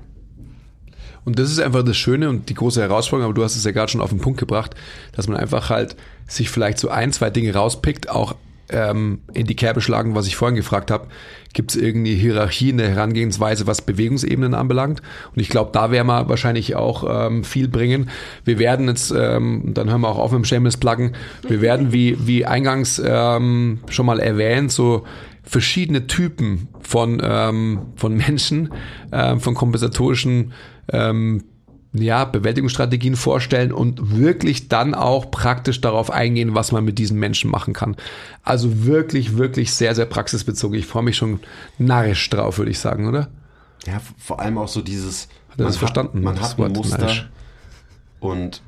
Und das ist einfach das Schöne und die große Herausforderung, aber du hast es ja gerade schon auf den Punkt gebracht, dass man einfach halt sich vielleicht so ein, zwei Dinge rauspickt, auch ähm, in die Kerbe schlagen, was ich vorhin gefragt habe. Gibt es irgendwie Hierarchie in der Herangehensweise, was Bewegungsebenen anbelangt? Und ich glaube, da werden wir wahrscheinlich auch ähm, viel bringen. Wir werden jetzt, ähm, dann hören wir auch auf mit dem Shameless Pluggen, wir werden, wie, wie eingangs ähm, schon mal erwähnt, so verschiedene Typen von, ähm, von Menschen, ähm, von kompensatorischen ähm, ja, Bewältigungsstrategien vorstellen und wirklich dann auch praktisch darauf eingehen, was man mit diesen Menschen machen kann. Also wirklich, wirklich sehr, sehr praxisbezogen. Ich freue mich schon narrisch drauf, würde ich sagen, oder? Ja, vor allem auch so dieses. Hat er das verstanden? Man hat ein Muster narrisch? und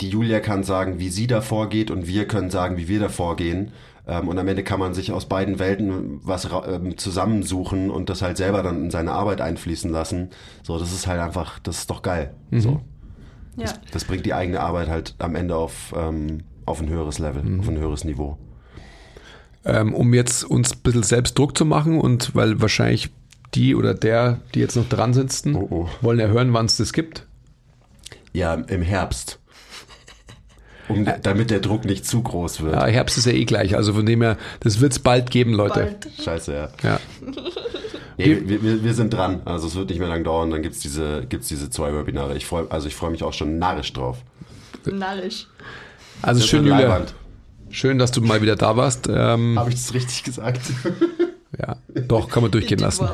die Julia kann sagen, wie sie da vorgeht und wir können sagen, wie wir da vorgehen. Ähm, und am Ende kann man sich aus beiden Welten was ähm, zusammensuchen und das halt selber dann in seine Arbeit einfließen lassen. So, das ist halt einfach, das ist doch geil. So, Ja. das bringt die eigene Arbeit halt am Ende auf, ähm, auf ein höheres Level, auf ein höheres Niveau. ähm, um jetzt uns ein bisschen selbst Druck zu machen und weil wahrscheinlich die oder der, die jetzt noch dran sitzen, Oh, oh. wollen ja hören, wann es das gibt. Ja, im Herbst. Um, damit der Druck nicht zu groß wird. Ja, Herbst ist ja eh gleich, also von dem her, das wird es bald geben, Leute. Bald. Scheiße, ja. Ja. Nee, wir, wir, wir sind dran. Also es wird nicht mehr lang dauern, dann gibt's diese, gibt's diese zwei Webinare. Ich freu, also ich freue mich auch schon narrisch drauf. Narrisch. Also schön, Julia. Schön, dass du mal wieder da warst. Ähm, Habe ich das richtig gesagt? ja, doch, kann man durchgehen lassen.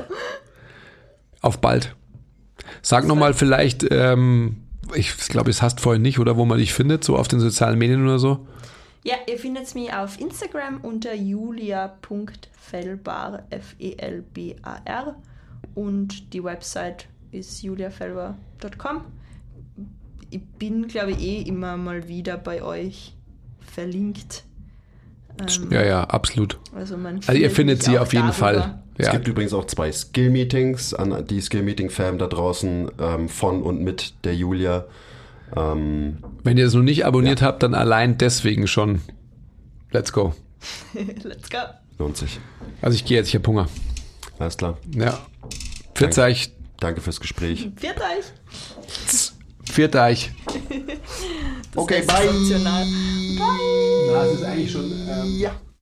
Auf bald. Sag nochmal vielleicht, ähm, ich glaube, es hast vorhin nicht, oder wo man dich findet, so auf den sozialen Medien oder so. Ja, ihr findet mich auf Instagram unter julia.fellbar, F-E-L-B-A-R. Und die Website ist juliafelber.com. Ich bin, glaube ich, eh immer mal wieder bei euch verlinkt. Ähm, Ja, ja, absolut. Also, man Also ihr findet sie auf jeden darüber. Fall. Es Ja. gibt übrigens auch zwei Skill-Meetings an die Skill-Meeting-Fam da draußen ähm, von und mit der Julia. Ähm, Wenn ihr es noch nicht abonniert habt, dann allein deswegen schon. Let's go. Let's go. lohnt sich. Also ich gehe jetzt, ich habe Hunger. Alles klar. Ja. Pfiat euch. Danke fürs Gespräch. Viert euch. Pfiat euch. Das Okay, bye. funktional. Na, es ist eigentlich schon... Ähm, Ja.